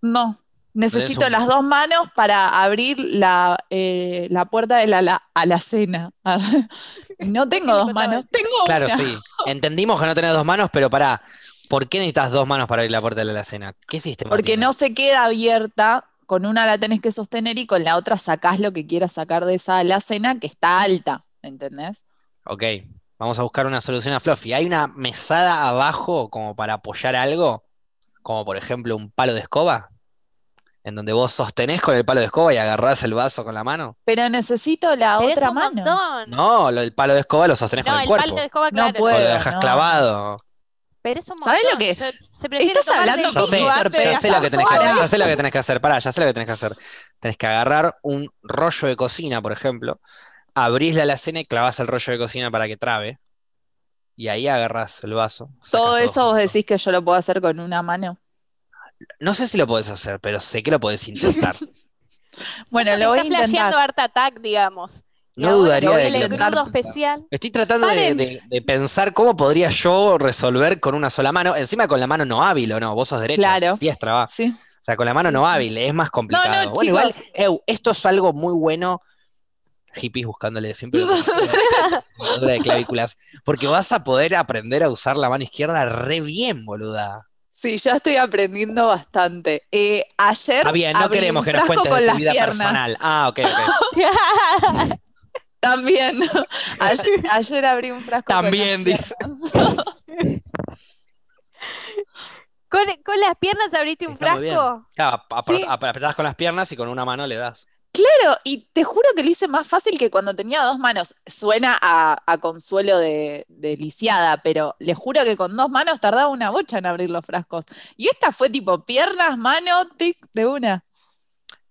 Speaker 2: No. Necesito las dos manos para abrir la, eh, puerta de la, alacena. no tengo dos manos, tengo
Speaker 1: Claro, sí. Entendimos que no tenés dos manos, pero para ¿por qué necesitas dos manos para abrir la puerta de la alacena? ¿Qué sistema
Speaker 2: Porque no se queda abierta, con una la tenés que sostener y con la otra sacás lo que quieras sacar de esa alacena que está alta, ¿entendés?
Speaker 1: Ok, Vamos a buscar una solución a Fluffy. ¿Hay una mesada abajo como para apoyar algo? Como por ejemplo un palo de escoba. En donde vos sostenés con el palo de escoba y agarrás el vaso con la mano.
Speaker 2: Pero necesito la otra mano.
Speaker 1: No, el palo de escoba lo sostenés con el, cuerpo. Palo de escoba, claro. No puedo. O lo dejas clavado.
Speaker 4: Pero es un
Speaker 2: ¿Sabes lo que? Estás hablando con
Speaker 1: Víctor Ya sé lo que tenés que hacer. Ya sé lo que tenés que hacer. Pará, ya sé lo que tenés que hacer. Tenés que agarrar un rollo de cocina, por ejemplo, abrís la alacena y clavas el rollo de cocina para que trabe. Y ahí agarras el vaso.
Speaker 2: ¿Todo eso vos decís que yo lo puedo hacer con una mano?
Speaker 1: No sé si lo podés hacer, pero sé que lo podés intentar.
Speaker 2: bueno, lo voy a intentar.
Speaker 4: flasheando Art Attack, digamos.
Speaker 1: No dudaría de
Speaker 4: el crudo especial.
Speaker 1: Estoy tratando de, pensar cómo podría yo resolver con una sola mano. Encima con la mano no hábil, ¿o no? Vos sos derecha, claro. diestra, va. Sí. O sea, con la mano no hábil, es más complicado. bueno, igual, esto es algo muy bueno hippies buscándole siempre de clavículas, porque vas a poder aprender a usar la mano izquierda re bien, boluda.
Speaker 2: Sí, yo estoy aprendiendo bastante. Eh, ayer.
Speaker 1: Ah, bien, no queremos que nos cuentes de tu vida personal. Ah, ok, ok.
Speaker 2: También. Ayer, abrí un frasco.
Speaker 1: También, dice.
Speaker 4: ¿Con, ¿Con, las piernas abriste un frasco?
Speaker 1: Claro, apretás con las piernas y con una mano le das.
Speaker 2: Claro, y te juro que lo hice más fácil que cuando tenía dos manos. Suena a, consuelo de, lisiada, pero le juro que con dos manos tardaba una bocha en abrir los frascos. Y esta fue tipo piernas, mano, tic, de una.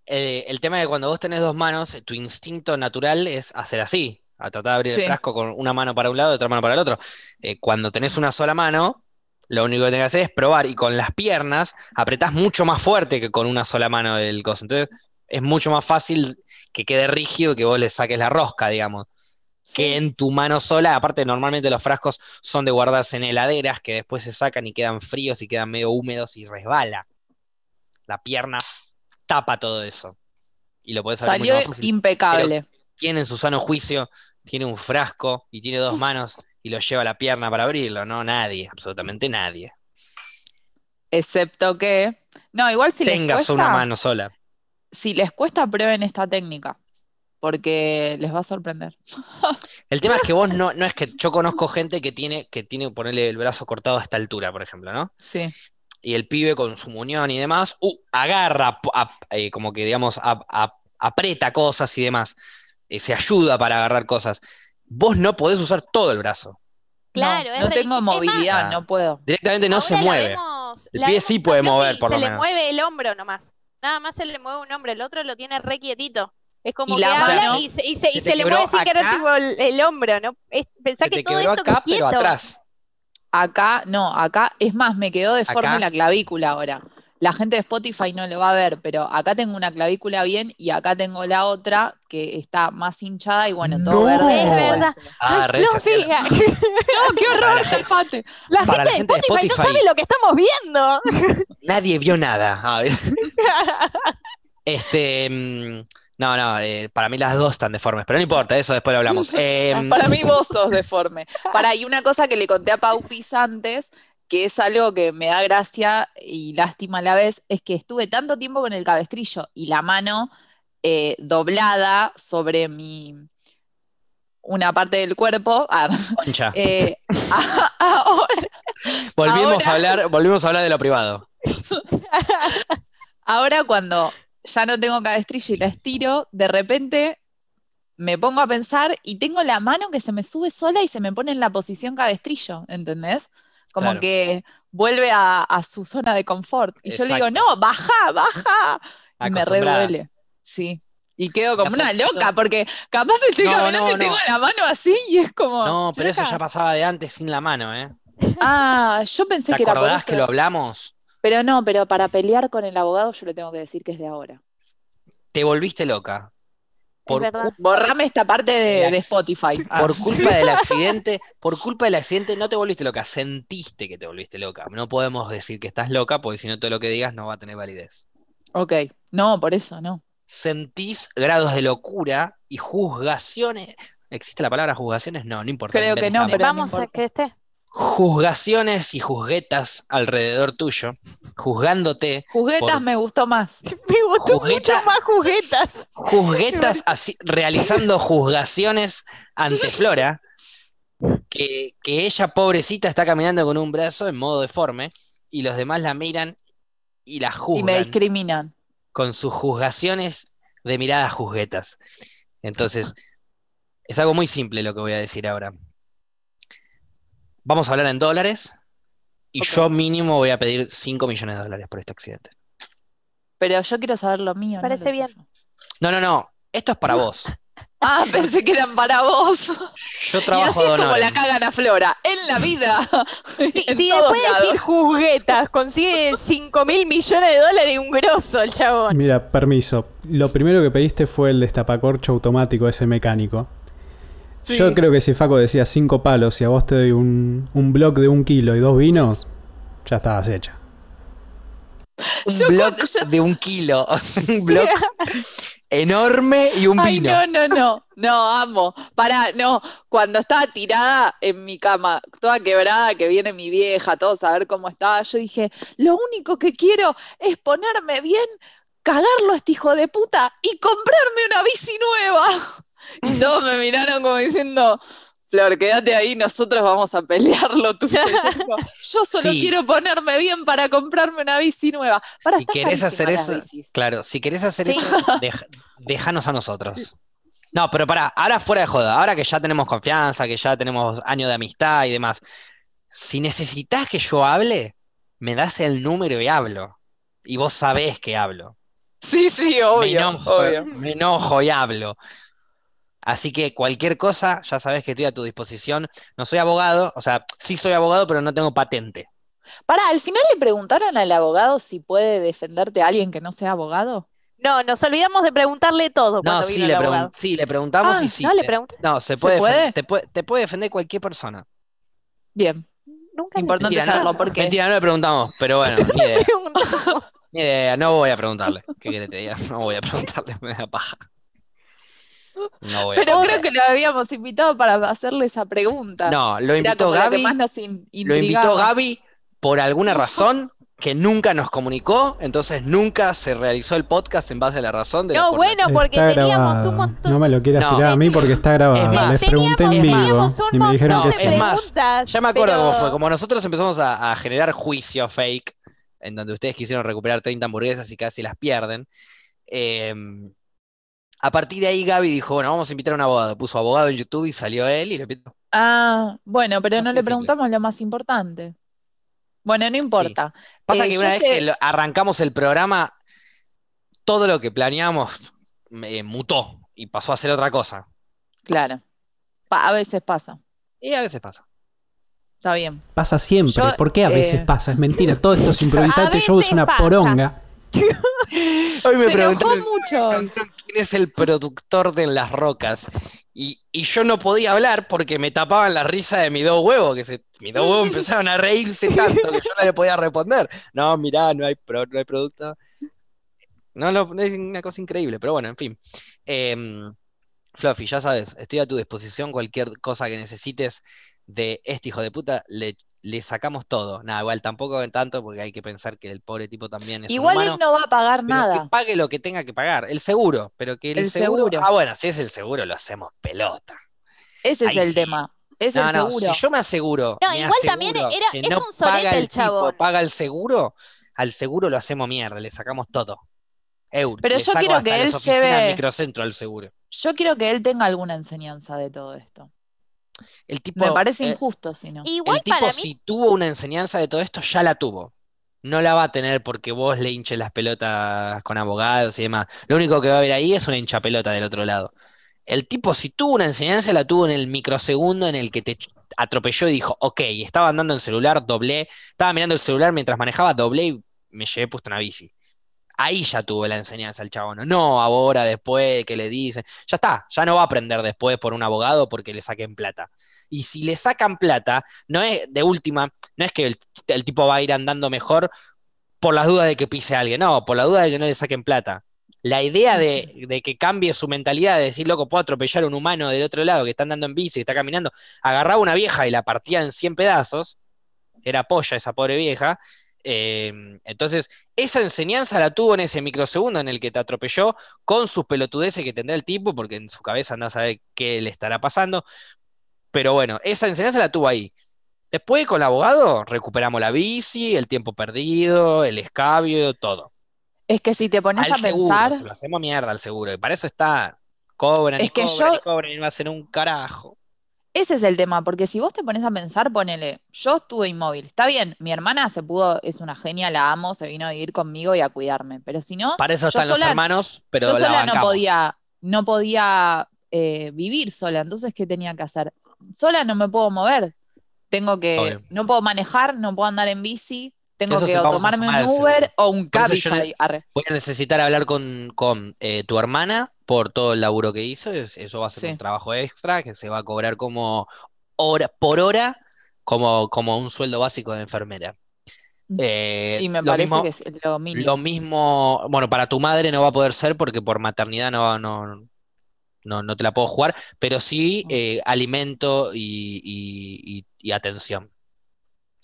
Speaker 1: Eh, el tema es que cuando vos tenés dos manos, tu instinto natural es hacer así, a tratar de abrir el frasco con una mano para un lado y otra mano para el otro. Eh, cuando tenés una sola mano, lo único que tenés que hacer es probar y con las piernas apretás mucho más fuerte que con una sola mano el coso. Entonces es mucho más fácil que quede rígido que vos le saques la rosca, digamos. Que en tu mano sola, aparte normalmente los frascos son de guardarse en heladeras que después se sacan y quedan fríos y quedan medio húmedos y resbala. La pierna tapa todo eso. Y lo puedes
Speaker 2: Salió mucho más fácil. impecable.
Speaker 1: ¿Quién en su sano juicio tiene un frasco y tiene dos manos y lo lleva a la pierna para abrirlo? No, nadie, absolutamente nadie.
Speaker 2: Excepto que. No, igual si
Speaker 1: Tengas una mano sola
Speaker 2: si les cuesta, prueben esta técnica, porque les va a sorprender.
Speaker 1: El tema es que vos no, no es que yo conozco gente que tiene que tiene ponerle el brazo cortado a esta altura, por ejemplo, ¿no?
Speaker 2: Sí.
Speaker 1: Y el pibe con su muñón y demás, uh, agarra, eh, como que digamos, aprieta cosas y demás, eh, se ayuda para agarrar cosas. Vos no podés usar todo el brazo.
Speaker 2: Claro, no, no tengo movilidad, no puedo.
Speaker 1: Directamente no se mueve. el pie sí puede mover, por lo menos.
Speaker 4: Se le mueve el hombro nomás. Nada más se le mueve un hombre, el otro lo tiene re quietito. Es como que habla y se, y se, le mueve sin querer tipo el, hombro, ¿no? pensá que todo esto acá, pero atrás.
Speaker 2: Acá, no, acá, es más, me quedó deforme la clavícula ahora. La gente de Spotify no lo va a ver, pero acá tengo una clavícula bien y acá tengo la otra que está más hinchada y bueno, todo verde.
Speaker 4: Es verdad. Ah, no,
Speaker 2: no, qué horror,
Speaker 4: empate. La, gente, la gente de Spotify, no sabe lo que estamos viendo.
Speaker 1: Nadie vio nada. este. Mm, no, no, eh, para mí las dos están deformes, pero no importa, eso después lo hablamos.
Speaker 2: Em, para mí vos sos deforme. Para, y una cosa que le conté a Pau Pis antes que es algo que me da gracia y lástima a la vez, es que estuve tanto tiempo con el cabestrillo y la mano eh, doblada sobre mi una parte del cuerpo. Ah, eh, ahora,
Speaker 1: volvimos, a hablar, volvimos a hablar de lo privado.
Speaker 2: ahora cuando ya no tengo cabestrillo y la estiro, de repente me pongo a pensar y tengo la mano que se me sube sola y se me pone en la posición cabestrillo, ¿entendés? Como que vuelve a, su zona de confort. Y yo le digo, no, baja, baja. Y me reduele. Sí. Y quedo como una loca, porque capaz estoy caminando y tengo la mano así y es como.
Speaker 1: No, pero eso ya pasaba de antes sin la mano, ¿eh?
Speaker 2: Ah, yo pensé que
Speaker 1: era. ¿Te acordás que lo hablamos?
Speaker 2: Pero no, pero para pelear con el abogado yo le tengo que decir que es de ahora.
Speaker 1: Te volviste loca.
Speaker 2: Por Borrame esta parte de, Spotify.
Speaker 1: Por culpa del accidente, por culpa del accidente no te volviste loca, sentiste que te volviste loca. No podemos decir que estás loca, porque si no todo lo que digas no va a tener validez.
Speaker 2: Ok, no, por eso no.
Speaker 1: Sentís grados de locura y juzgaciones. ¿Existe la palabra juzgaciones? No, no importa.
Speaker 2: Creo que no, pero vamos a que esté
Speaker 1: juzgaciones y juzguetas alrededor tuyo, juzgándote.
Speaker 2: Juguetas me gustó más.
Speaker 4: Me gustó mucho más juguetas.
Speaker 1: Juzguetas así, realizando juzgaciones ante Flora, que, que, ella, pobrecita, está caminando con un brazo en modo deforme, y los demás la miran y la juzgan.
Speaker 2: Y me discriminan.
Speaker 1: Con sus juzgaciones de miradas juzguetas. Entonces, es algo muy simple lo que voy a decir ahora. Vamos a hablar en dólares y yo mínimo voy a pedir 5 millones de dólares por este accidente.
Speaker 2: Pero yo quiero saber lo mío.
Speaker 4: Parece bien.
Speaker 1: No, no, no. Esto es para vos.
Speaker 2: Ah, pensé que eran para vos.
Speaker 1: Yo trabajo y así
Speaker 2: es como la cagan a Flora. En la vida.
Speaker 4: Si, después de decir juguetas consigue 5 mil millones de dólares, un grosso el chabón.
Speaker 3: Mira, permiso. Lo primero que pediste fue el destapacorcho automático, ese mecánico. Yo creo que si Faco decía cinco palos y a vos te doy un, un block de un kilo y dos vinos, ya estabas hecha.
Speaker 1: Un block de un kilo. un block enorme y un vino.
Speaker 2: No, no, no. No, amo. Para, no. Cuando estaba tirada en mi cama, toda quebrada, que viene mi vieja, todos a ver cómo estaba, yo dije, lo único que quiero es ponerme bien, cagarlo a este hijo de puta y comprarme una bici nueva. Y todos me miraron como diciendo, Flor, quédate ahí, nosotros vamos a pelearlo tú. Yo, solo quiero ponerme bien para comprarme una bici nueva. Para
Speaker 1: si querés hacer eso, claro, si querés hacer eso, déjanos a nosotros. No, pero para, ahora fuera de joda, ahora que ya tenemos confianza, que ya tenemos años de amistad y demás, si necesitas que yo hable, me das el número y hablo. Y vos sabés que hablo.
Speaker 2: Sí, sí, obvio. obvio.
Speaker 1: me enojo y hablo. Así que cualquier cosa, ya sabes que estoy a tu disposición. No soy abogado, o sea, sí soy abogado, pero no tengo patente.
Speaker 2: Para, al final le preguntaron al abogado si puede defenderte a alguien que no sea abogado.
Speaker 4: No, nos olvidamos de preguntarle todo.
Speaker 1: No, sí, le sí, le preguntamos ah, y sí.
Speaker 4: No,
Speaker 1: le
Speaker 4: no
Speaker 1: se puede, Te, puede, defender cualquier persona.
Speaker 2: Bien. Nunca Importante saberlo, porque.
Speaker 1: Mentira, no le preguntamos, pero bueno, ni idea. ni idea, no voy a preguntarle. ¿Qué quieres te diga? No voy a preguntarle, me da paja.
Speaker 2: Pero creo que lo habíamos invitado para hacerle esa pregunta.
Speaker 1: No, lo invitó Gaby. lo invitó Gaby por alguna razón que nunca nos comunicó, entonces nunca se realizó el podcast en base a la razón de
Speaker 4: No, bueno, porque teníamos un montón.
Speaker 3: No me lo quieras tirar a mí porque está grabado. Les pregunté en vivo y me dijeron que sí.
Speaker 1: Es más, ya me acuerdo cómo fue. Como nosotros empezamos a, generar juicio fake, en donde ustedes quisieron recuperar 30 hamburguesas y casi las pierden. Eh, a partir de ahí Gaby dijo, bueno, vamos a invitar a un abogado. Puso abogado en YouTube y salió él y le pidió.
Speaker 2: Ah, bueno, pero no le preguntamos lo más importante. Bueno, no importa.
Speaker 1: Pasa eh, que una vez que arrancamos el programa, todo lo que planeamos eh, mutó y pasó a ser otra cosa.
Speaker 2: Claro. a veces pasa.
Speaker 1: Y a veces pasa.
Speaker 2: Está bien.
Speaker 3: Pasa siempre. ¿Por qué a veces eh, pasa? Es mentira. Todo esto es improvisante. Yo uso una poronga.
Speaker 1: Hoy me preguntaron mucho. quién es el productor de Las Rocas. Y, yo no podía hablar porque me tapaban la risa de mis dos huevos, que se, mis dos huevos empezaron a reírse tanto que yo no le podía responder. No, mirá, no hay, no hay producto. No, no, es una cosa increíble, pero bueno, en fin. Eh, Fluffy, ya sabes, estoy a tu disposición. Cualquier cosa que necesites de este hijo de puta, le le sacamos todo. Nada, igual tampoco tanto porque hay que pensar que el pobre tipo también es
Speaker 2: Igual él no va a pagar nada.
Speaker 1: Que pague lo que tenga que pagar, el seguro, pero que el, seguro, Ah, bueno, si es el seguro lo hacemos pelota.
Speaker 2: Ese es el tema. Es el seguro.
Speaker 1: Si yo me aseguro,
Speaker 4: no, igual también era, es no un paga el, chavo.
Speaker 1: paga el seguro, al seguro lo hacemos mierda, le sacamos todo.
Speaker 2: Pero yo quiero que él lleve.
Speaker 1: microcentro al seguro.
Speaker 2: Yo quiero que él tenga alguna enseñanza de todo esto. El tipo, Me parece eh, injusto, si no.
Speaker 1: el tipo, si tuvo una enseñanza de todo esto, ya la tuvo. No la va a tener porque vos le hinches las pelotas con abogados y demás. Lo único que va a haber ahí es una hincha pelota del otro lado. El tipo, si tuvo una enseñanza, la tuvo en el microsegundo en el que te atropelló y dijo, ok, estaba andando en celular, doblé, estaba mirando el celular mientras manejaba, doblé y me llevé puesto una bici. Ahí ya tuvo la enseñanza el chabón. No ahora, después, que le dicen. Ya está, ya no va a aprender después por un abogado porque le saquen plata. Y si le sacan plata, no es de última, no es que el, tipo va a ir andando mejor por las dudas de que pise a alguien, no, por la duda de que no le saquen plata. La idea de, que cambie su mentalidad de decir, loco, puedo atropellar a un humano del otro lado que está andando en bici, que está caminando, agarraba una vieja y la partía en 100 pedazos, era polla esa pobre vieja, Em, entonces, esa enseñanza la tuvo en ese microsegundo en el que te atropelló con sus pelotudeces que tendrá el tipo, porque en su cabeza anda a saber qué le estará pasando. Pero bueno, esa enseñanza la tuvo ahí. Después, con el abogado, recuperamos la bici, el tiempo perdido, el escabio, todo.
Speaker 2: Es que si te pones a pensar.
Speaker 1: lo hacemos mierda al seguro, y para eso está. Cobran, es que cobran, y cobran y no hacen un carajo.
Speaker 2: Ese es el tema, porque si vos te pones a pensar, ponele, yo estuve inmóvil, está bien, mi hermana se pudo, es una genia, la amo, se vino a vivir conmigo y a cuidarme, pero si no...
Speaker 1: Para eso están los hermanos, pero
Speaker 2: yo sola no podía, no podía eh, vivir sola, entonces ¿qué tenía que hacer? Sola no me puedo mover, tengo que, no puedo manejar, no puedo andar en bici, tengo que tomarme un Uber o un Cabify.
Speaker 1: Voy a necesitar hablar con, eh, tu hermana por todo el laburo que hizo. Eso va a ser un trabajo extra que se va a cobrar como hora, por hora, como, como un sueldo básico de enfermera.
Speaker 2: Eh, y me parece que es lo mínimo.
Speaker 1: Lo mismo, bueno, para tu madre no va a poder ser porque por maternidad no, no, no, te la puedo jugar, pero sí eh, alimento y atención.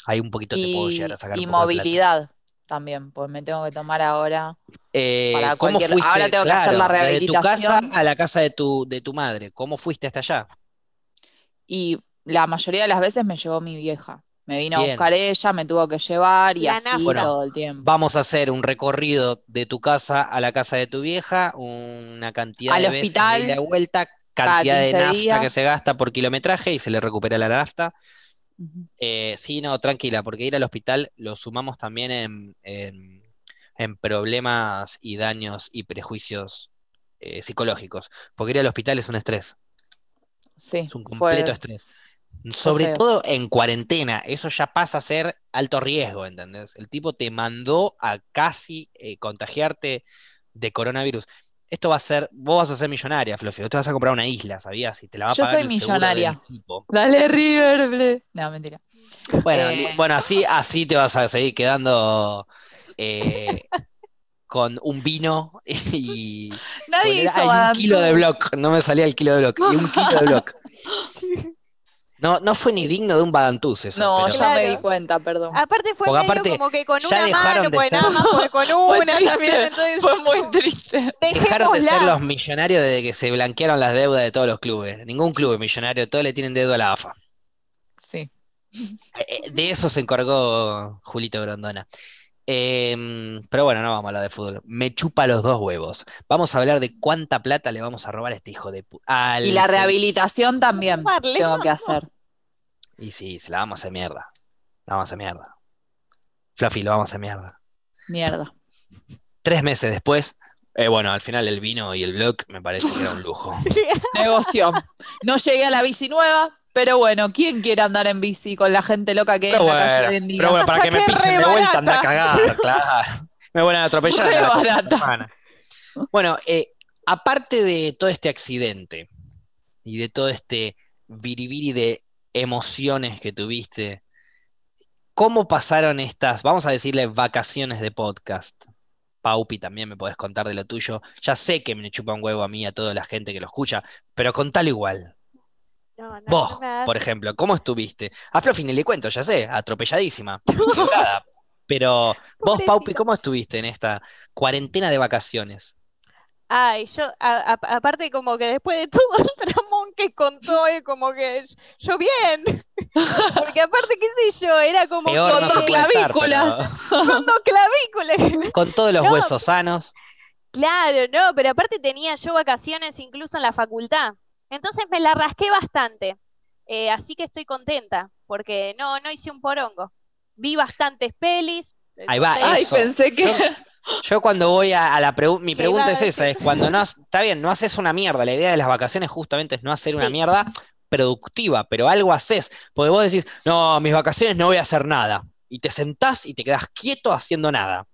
Speaker 1: Ahí un poquito te puedo llegar a sacar.
Speaker 2: Y movilidad también, pues me tengo que tomar ahora.
Speaker 1: Eh, ¿cómo fuiste,
Speaker 2: ahora tengo que hacer la rehabilitación.
Speaker 1: De tu casa a la casa de tu, de tu madre, ¿cómo fuiste hasta allá?
Speaker 2: Y la mayoría de las veces me llevó mi vieja. Me vino a buscar ella, me tuvo que llevar y así todo el tiempo.
Speaker 1: Vamos a hacer un recorrido de tu casa a la casa de tu vieja, una cantidad de
Speaker 2: hospital,
Speaker 1: veces de vuelta, cantidad de nafta que se gasta por kilometraje y se le recupera la nafta. Eh, sí, no, tranquila, porque ir al hospital lo sumamos también en, problemas y daños y prejuicios eh, psicológicos. Porque ir al hospital es un estrés.
Speaker 2: Sí.
Speaker 1: Es un completo estrés. Sobre todo en cuarentena, eso ya pasa a ser alto riesgo, ¿entendés? El tipo te mandó a casi eh, contagiarte de coronavirus esto va a ser, vos vas a ser millonaria, Fluffy, vos te vas a comprar una isla, ¿sabías? Y te la va a Yo soy millonaria.
Speaker 2: Dale River, No, mentira.
Speaker 1: Bueno, eh. bueno así, así te vas a seguir quedando eh, con un vino y
Speaker 2: Nadie hizo
Speaker 1: un kilo de block, no me salía el kilo de block, y un kilo de block. No, no fue ni digno de un Badantús eso.
Speaker 2: No, ya me di cuenta, perdón.
Speaker 4: Aparte fue medio como que con una mano, pues nada más fue con una también.
Speaker 2: fue muy triste.
Speaker 1: Dejaron de ser los millonarios desde que se blanquearon las deudas de todos los clubes. Ningún club es millonario, todos le tienen deuda a la AFA.
Speaker 2: Sí.
Speaker 1: Eh, eh, de eso se encargó Julito Grondona. Em, pero bueno, no vamos a hablar de fútbol. Me chupa los dos huevos. Vamos a hablar de cuánta plata le vamos a robar a este hijo de puta.
Speaker 2: Y la rehabilitación también tengo que hacer.
Speaker 1: Y sí, la vamos a hacer mierda. La vamos a hacer mierda. Fluffy, lo vamos a hacer mierda.
Speaker 2: Mierda.
Speaker 1: Tres meses después, eh, bueno, al final el vino y el blog me parece que era un lujo.
Speaker 2: Negocio. No llegué a la bici nueva, pero bueno, ¿quién quiere andar en bici con la gente loca que es en la calle?
Speaker 1: Pero bueno, para que me pisen de vuelta, anda a cagar, claro. Me vuelven a atropellar. Bueno, eh, aparte de todo este accidente y de todo este viribiri de emociones que tuviste. ¿Cómo pasaron estas, vamos a decirle, vacaciones de podcast? Paupi, también me podés contar de lo tuyo. Ya sé que me chupa un huevo a mí y a toda la gente que lo escucha, pero contalo igual. Vos, por ejemplo, ¿cómo estuviste? A Fluffy ni le cuento, ya sé, atropelladísima. pero vos, Paupi, ¿cómo estuviste en esta cuarentena de vacaciones?
Speaker 4: Ay, yo, aparte como que después de todo el tramón que contó, eh, como que yo bien, porque aparte, qué sé yo, era como
Speaker 2: con dos clavículas.
Speaker 4: Con dos clavículas.
Speaker 1: Con todos los huesos sanos.
Speaker 4: Claro, no, pero aparte tenía yo vacaciones incluso en la facultad. Entonces me la rasqué bastante. Eh, así que estoy contenta, porque no, no hice un porongo. Vi bastantes pelis.
Speaker 1: Ahí va, Ay,
Speaker 2: pensé que...
Speaker 1: Yo, cuando voy a, la pregunta, mi pregunta es esa, es cuando no, está bien, no haces una mierda, la idea de las vacaciones justamente es no hacer una mierda productiva, pero algo haces, porque vos decís, no, mis vacaciones no voy a hacer nada, y te sentás y te quedás quieto haciendo nada.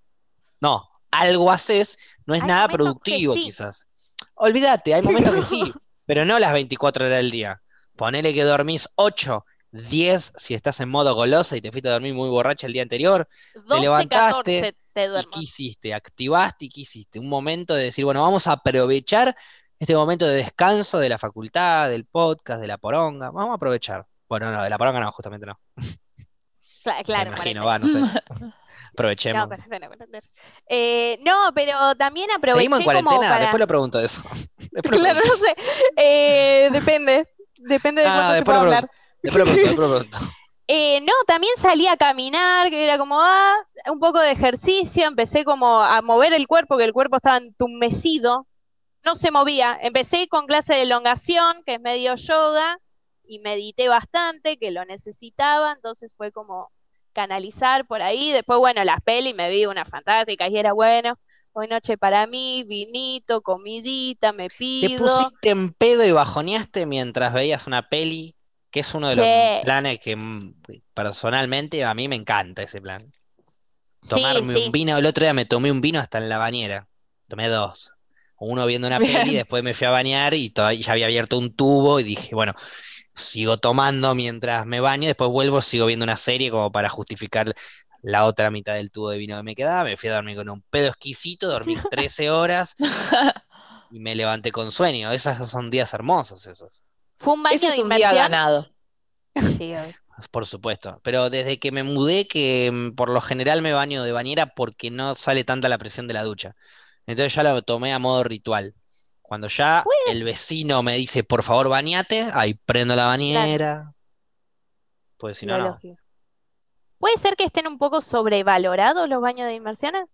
Speaker 1: No, algo haces no es nada productivo, quizás. Olvídate, hay momentos que sí, pero no las 24 horas del día. Ponele que dormís 8, 10 si estás en modo golosa y te fuiste a dormir muy borracha el día anterior. te levantaste. ¿Y qué hiciste? Activaste y qué hiciste. Un momento de decir, bueno, vamos a aprovechar este momento de descanso de la facultad, del podcast, de la poronga. Vamos a aprovechar. Bueno, no, de la poronga no, justamente no.
Speaker 4: Claro,
Speaker 1: Me imagino, va, no sé. Aprovechemos.
Speaker 4: Eh, no, pero también aproveché
Speaker 1: ¿Seguimos en cuarentena? Después lo pregunto eso.
Speaker 4: claro, no sé. Eh, depende. Depende de ah, cuánto se pueda hablar.
Speaker 1: Después lo pregunto, después lo pregunto.
Speaker 4: Eh, no, también salí a caminar, que era como, ah, un poco de ejercicio, empecé como a mover el cuerpo, que el cuerpo estaba entumecido, no se movía. Empecé con clase de elongación, que es medio yoga, y medité bastante, que lo necesitaba, entonces fue como canalizar por ahí. Después, bueno, las pelis me vi una fantástica y era bueno. Hoy noche para mí, vinito, comidita, me pido.
Speaker 1: ¿Te pusiste en pedo y bajoneaste mientras veías una peli? Que es uno de los planes que mm, personalmente a mí me encanta ese plan. Tomarme un vino, el otro día me tomé un vino hasta en la bañera. Tomé dos. Uno viendo una peli, después me fui a bañar y ya había abierto un tubo y dije, bueno, sigo tomando mientras me baño, después vuelvo, sigo viendo una serie como para justificar la otra mitad del tubo de vino que me quedaba, me fui a dormir con un pedo exquisito, dormí 13 horas y me levanté con sueño. Esos son días hermosos esos.
Speaker 4: Fue un baño
Speaker 2: Ese es un día ganado.
Speaker 1: por supuesto, pero desde que me mudé, que mm, por lo general me baño de bañera porque no sale tanta la presión de la ducha. Entonces ya lo tomé a modo ritual. Cuando ya el vecino me dice, por favor, bañate, ahí prendo la bañera. Pues si no, no.
Speaker 4: ¿Puede ser que estén un poco sobrevalorados los baños de inversiones?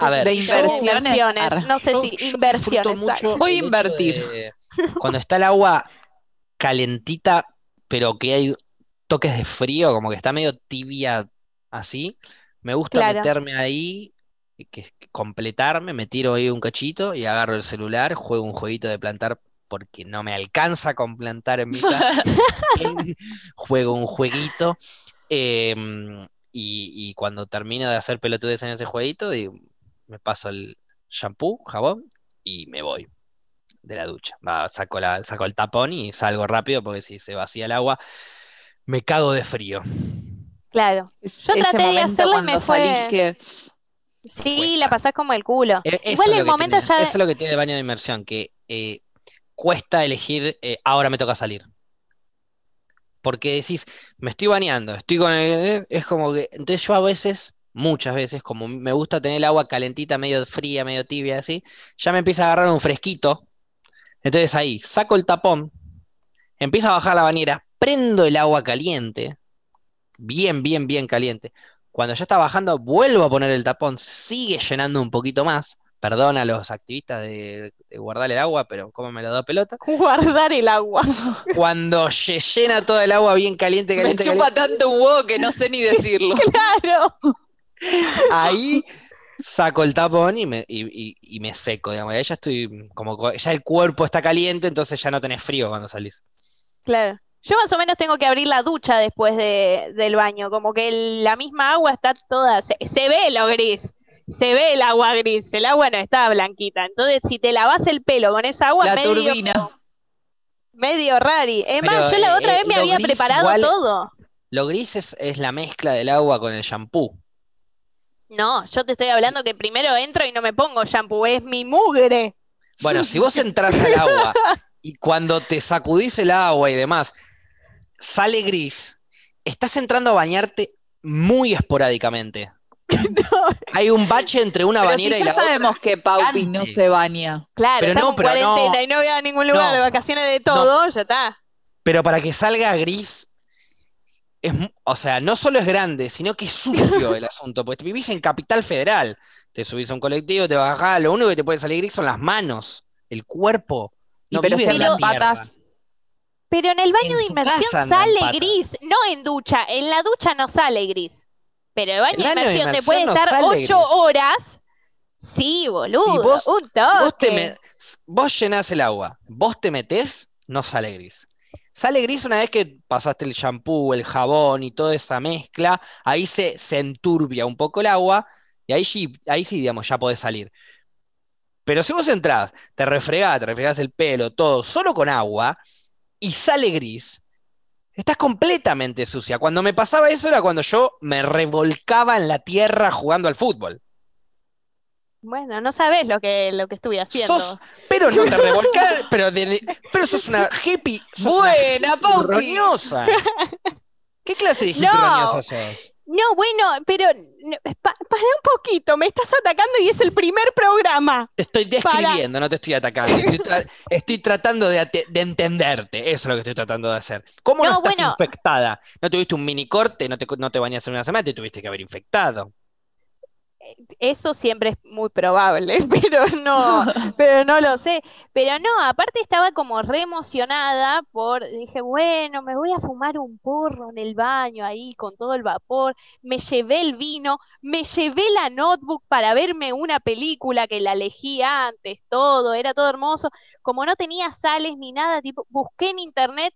Speaker 2: a ver, de inversiones.
Speaker 4: No sé si inversiones.
Speaker 2: Voy a invertir.
Speaker 1: Cuando está el agua calentita, pero que hay toques de frío, como que está medio tibia así, me gusta meterme ahí que completarme, me tiro ahí un cachito y agarro el celular, juego un jueguito de plantar porque no me alcanza con plantar en mi casa. juego un jueguito. Em, y, cuando termino de hacer pelotudes en ese jueguito, me paso el shampoo, jabón y me voy de la ducha. saco, la, saco el tapón y salgo rápido porque si se vacía el agua, me cago de frío.
Speaker 4: Claro. Yo traté de hacerlo y me fue... que Sí, la pasás como el culo.
Speaker 1: E, Igual el momento ya. Eso es lo que tiene el baño de inmersión, que eh, cuesta elegir, eh, ahora me toca salir. Porque decís, me estoy bañando, estoy con el. Eh, es como que. Entonces yo a veces, muchas veces, como me gusta tener el agua calentita, medio fría, medio tibia, así, ya me empieza a agarrar un fresquito. Entonces ahí, saco el tapón, empiezo a bajar la bañera, prendo el agua caliente, bien, bien, bien caliente cuando ya está bajando, vuelvo a poner el tapón, sigue llenando un poquito más. Perdona a los activistas de, guardar el agua, pero ¿cómo me lo da pelota?
Speaker 4: Guardar el agua.
Speaker 1: Cuando se llena todo el agua bien caliente, caliente.
Speaker 2: Me chupa tanto un huevo que no sé ni decirlo.
Speaker 4: claro.
Speaker 1: Ahí saco el tapón y me, y, me seco, digamos. ya estoy como ya el cuerpo está caliente, entonces ya no tenés frío cuando salís.
Speaker 4: Claro. Yo más o menos tengo que abrir la ducha después de, del baño, como que la misma agua está toda, se, ve lo gris, se ve el agua gris, el agua no está blanquita. Entonces, si te lavas el pelo con esa agua,
Speaker 2: la
Speaker 4: medio,
Speaker 2: turbina.
Speaker 4: medio rari. Es más, yo la otra eh, vez me había preparado todo.
Speaker 1: Lo gris es, es la mezcla del agua con el shampoo.
Speaker 4: No, yo te estoy hablando que primero entro y no me pongo shampoo, es mi mugre.
Speaker 1: Bueno, si vos entras al agua y cuando te sacudís el agua y demás, sale gris, estás entrando a bañarte muy esporádicamente. Hay un bache entre una bañera y la
Speaker 2: otra. Ya sabemos que Paupi no se baña.
Speaker 4: Claro, pero no, pero cuarentena y no voy a ningún lugar de vacaciones de todo, ya está.
Speaker 1: Pero para que salga gris, o sea, no solo es grande, sino que es sucio el asunto, porque vivís en Capital Federal, te subís a un colectivo, te bajás, lo único que te puede salir gris son las manos, el cuerpo.
Speaker 2: No pero si patas.
Speaker 4: Pero en el baño de inmersión sale gris, no en ducha, en la ducha no sale gris. Pero el baño, de inmersión te puede estar ocho horas. Sí, boludo, vos, un toque.
Speaker 1: Vos, vos llenás el agua, vos te metés, no sale gris. Sale gris una vez que pasaste el shampoo, el jabón y toda esa mezcla, ahí se, se enturbia un poco el agua y ahí sí, ahí sí, digamos, ya podés salir. Pero si vos entrás, te refregás, te refregás el pelo, todo, solo con agua, y sale gris, estás completamente sucia. Cuando me pasaba eso era cuando yo me revolcaba en la tierra jugando al fútbol.
Speaker 4: Bueno, no sabes lo que, lo que estuve haciendo.
Speaker 1: Pero no te revolcás, pero, pero sos una hippie.
Speaker 2: Buena,
Speaker 1: roñosa. ¿Qué clase de hippie roñosa sos?
Speaker 4: No, bueno, pero para un poquito, me estás atacando y es el primer programa.
Speaker 1: Te estoy describiendo, no te estoy atacando. Estoy, tratando de, entenderte, eso es lo que estoy tratando de hacer. ¿Cómo no, estás infectada? ¿No tuviste un mini corte? ¿No te, no te bañaste en una semana? Te tuviste que haber infectado
Speaker 4: eso siempre es muy probable, pero no, pero no lo sé. Pero no, aparte estaba como re emocionada por, dije, bueno, me voy a fumar un porro en el baño ahí con todo el vapor, me llevé el vino, me llevé la notebook para verme una película que la elegí antes, todo, era todo hermoso. Como no tenía sales ni nada, tipo, busqué en internet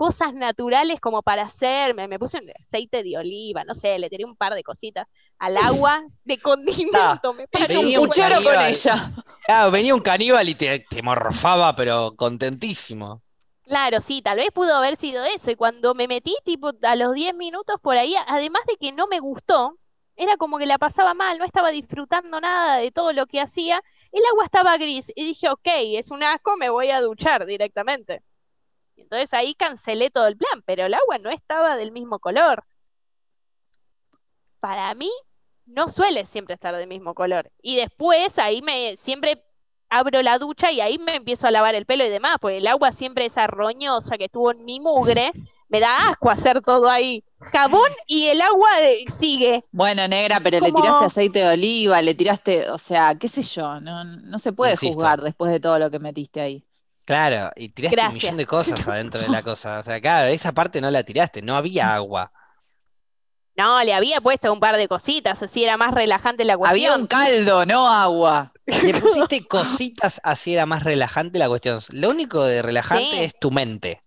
Speaker 4: cosas naturales como para hacerme, me puse aceite de oliva, no sé, le tiré un par de cositas al agua de condimento. me
Speaker 2: un puchero con ella.
Speaker 1: Claro, venía un caníbal y te, morfaba, pero contentísimo.
Speaker 4: Claro, sí, tal vez pudo haber sido eso. Y cuando me metí, tipo, a los 10 minutos por ahí, además de que no me gustó, era como que la pasaba mal, no estaba disfrutando nada de todo lo que hacía, el agua estaba gris. Y dije, ok, es un asco, me voy a duchar directamente. Entonces ahí cancelé todo el plan, pero el agua no estaba del mismo color. Para mí, no suele siempre estar del mismo color. Y después ahí me siempre abro la ducha y ahí me empiezo a lavar el pelo y demás, porque el agua siempre es arroñosa que estuvo en mi mugre, me da asco hacer todo ahí. Jabón y el agua sigue.
Speaker 2: Bueno, negra, pero le tiraste aceite de oliva, le tiraste, o sea, qué sé yo, no, no se puede juzgar después de todo lo que metiste ahí.
Speaker 1: Claro, y tiraste un millón de cosas adentro de la cosa. O sea, claro, esa parte no la tiraste, no había agua.
Speaker 4: No, le había puesto un par de cositas, así era más relajante la cuestión.
Speaker 2: Había un caldo, no agua.
Speaker 1: Le pusiste cositas, así era más relajante la cuestión. Lo único de relajante es tu mente.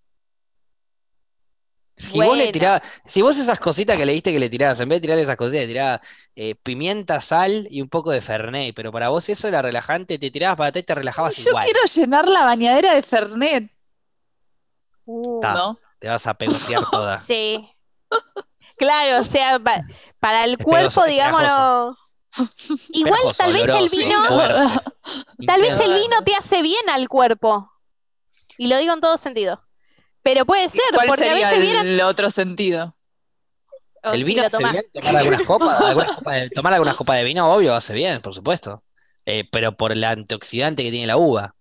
Speaker 1: Si vos le tirabas, si vos esas cositas que le diste que le tirabas, en vez de tirarle esas cositas, le tirabas eh, pimienta, sal y un poco de Fernet, pero para vos eso era relajante, te tirabas para atrás y te relajabas
Speaker 2: Yo quiero llenar la bañadera de Fernet.
Speaker 1: Uh, Te vas a pegotear toda.
Speaker 4: Sí. Claro, o sea, para el cuerpo, digámoslo. Igual tal vez el vino. Tal vez el vino te hace bien al cuerpo. Y lo digo en todo sentido. Pero puede ser,
Speaker 2: ¿Cuál
Speaker 4: porque
Speaker 2: sería
Speaker 4: a veces
Speaker 2: el otro sentido?
Speaker 1: el vino hace bien, tomar algunas copas, tomar algunas copas de vino, obvio, hace bien, por supuesto. Eh, pero por el antioxidante que tiene la uva.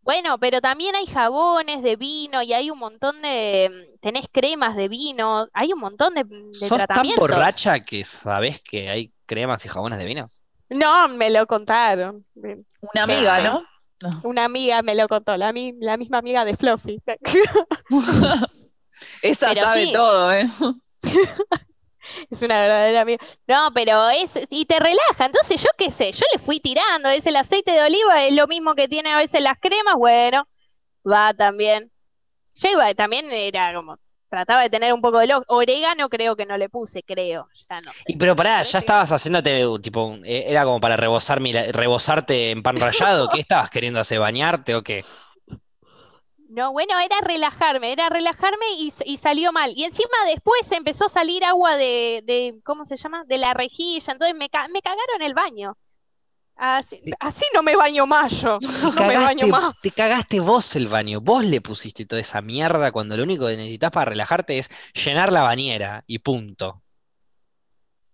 Speaker 4: Bueno, pero también hay jabones de vino y hay un montón de. Tenés cremas de vino, hay un montón de, de ¿Sos tan
Speaker 1: borracha que sabés que hay cremas y jabones de vino?
Speaker 4: No, me lo contaron.
Speaker 2: Una amiga, ¿no?
Speaker 4: Una amiga me lo contó, la, la misma amiga de Fluffy.
Speaker 2: Esa sabe todo, ¿eh?
Speaker 4: es una verdadera amiga. No, pero es, y te relaja. Entonces, yo qué sé, yo le fui tirando. Es el aceite de oliva, es lo mismo que tiene a veces las cremas. Bueno, va también. Yo iba, también era como, trataba de tener un poco de lo... orégano creo que no le puse, creo, ya no.
Speaker 1: Y pero pará, ya estabas haciéndote tipo eh, era como para rebosar rebosarte en pan rallado, ¿qué estabas queriendo hacer bañarte o qué?
Speaker 4: No, bueno, era relajarme, era relajarme y, salió mal. Y encima después empezó a salir agua de, de ¿cómo se llama? De la rejilla, entonces me, me cagaron el baño. Así, no me baño más yo. No me baño más.
Speaker 1: Te cagaste vos el baño. Vos le pusiste toda esa mierda cuando lo único que necesitas para relajarte es llenar la bañera y punto.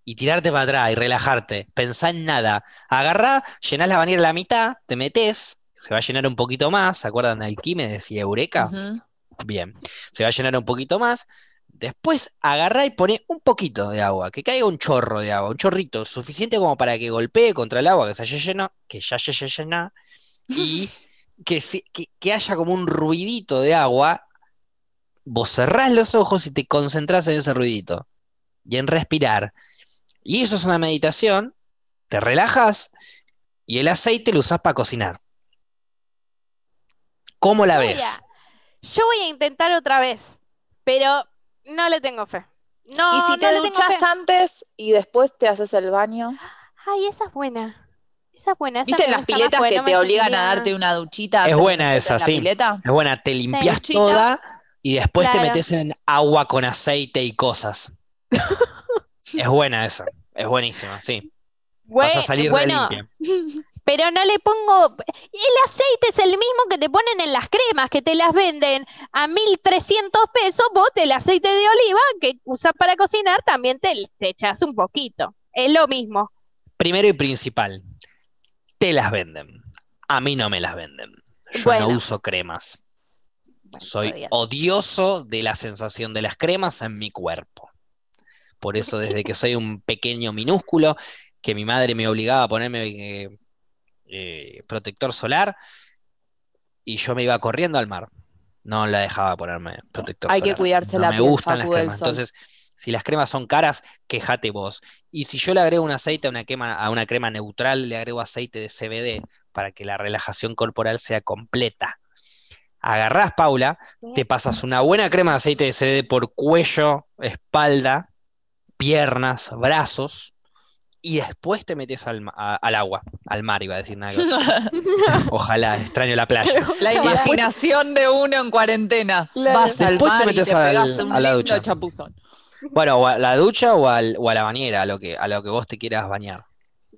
Speaker 1: Y tirarte para atrás y relajarte. Pensá en nada. Agarrá, llenás la bañera a la mitad, te metés, se va a llenar un poquito más. ¿Se acuerdan de Alquímedes y Eureka? Bien. Se va a llenar un poquito más. Después agarrá y pone un poquito de agua, que caiga un chorro de agua, un chorrito, suficiente como para que golpee contra el agua que se haya llenado, que ya se haya llenado, y que, que, haya como un ruidito de agua. Vos cerrás los ojos y te concentrás en ese ruidito y en respirar. Y eso es una meditación, te relajas y el aceite lo usás para cocinar. ¿Cómo la ves?
Speaker 4: yo voy a intentar otra vez, pero no le tengo fe. No,
Speaker 2: ¿Y si te duchas antes y después te haces el baño?
Speaker 4: Ay, esa es buena. Esa es buena.
Speaker 2: ¿Viste las piletas que te obligan a darte una duchita?
Speaker 1: Es buena esa, sí. Pileta? Es buena, te limpias toda y después te metes en agua con aceite y cosas. es buena esa, es buenísima, sí. Vas a salir bueno, limpia.
Speaker 4: pero no le pongo. El aceite es el mismo que te ponen en las cremas, que te las venden a 1300 pesos. Vos, el aceite de oliva que usas para cocinar, también te, echas un poquito. Es lo mismo.
Speaker 1: Primero y principal, te las venden. A mí no me las venden. Yo no uso cremas. Soy odioso de la sensación de las cremas en mi cuerpo. Por eso desde que soy un pequeño minúsculo, que mi madre me obligaba a ponerme eh, protector solar y yo me iba corriendo al mar. No la dejaba ponerme protector
Speaker 2: Hay
Speaker 1: solar.
Speaker 2: Hay que cuidarse
Speaker 1: no
Speaker 2: la
Speaker 1: me gustan las cremas. Entonces, si las cremas son caras, quejate vos. Y si yo le agrego un aceite a una, crema, a una crema neutral, le agrego aceite de CBD para que la relajación corporal sea completa. Agarrás, Paula, te pasas una buena crema de aceite de CBD por cuello, espalda, piernas, brazos, y después te metes al, agua, al mar, iba a decir nada. Ojalá, extraño la playa.
Speaker 2: La imaginación de uno en cuarentena. Vas al mar te y te un a la ducha. chapuzón.
Speaker 1: Bueno, a la ducha o, a la bañera, a lo, que, a lo que vos te quieras bañar.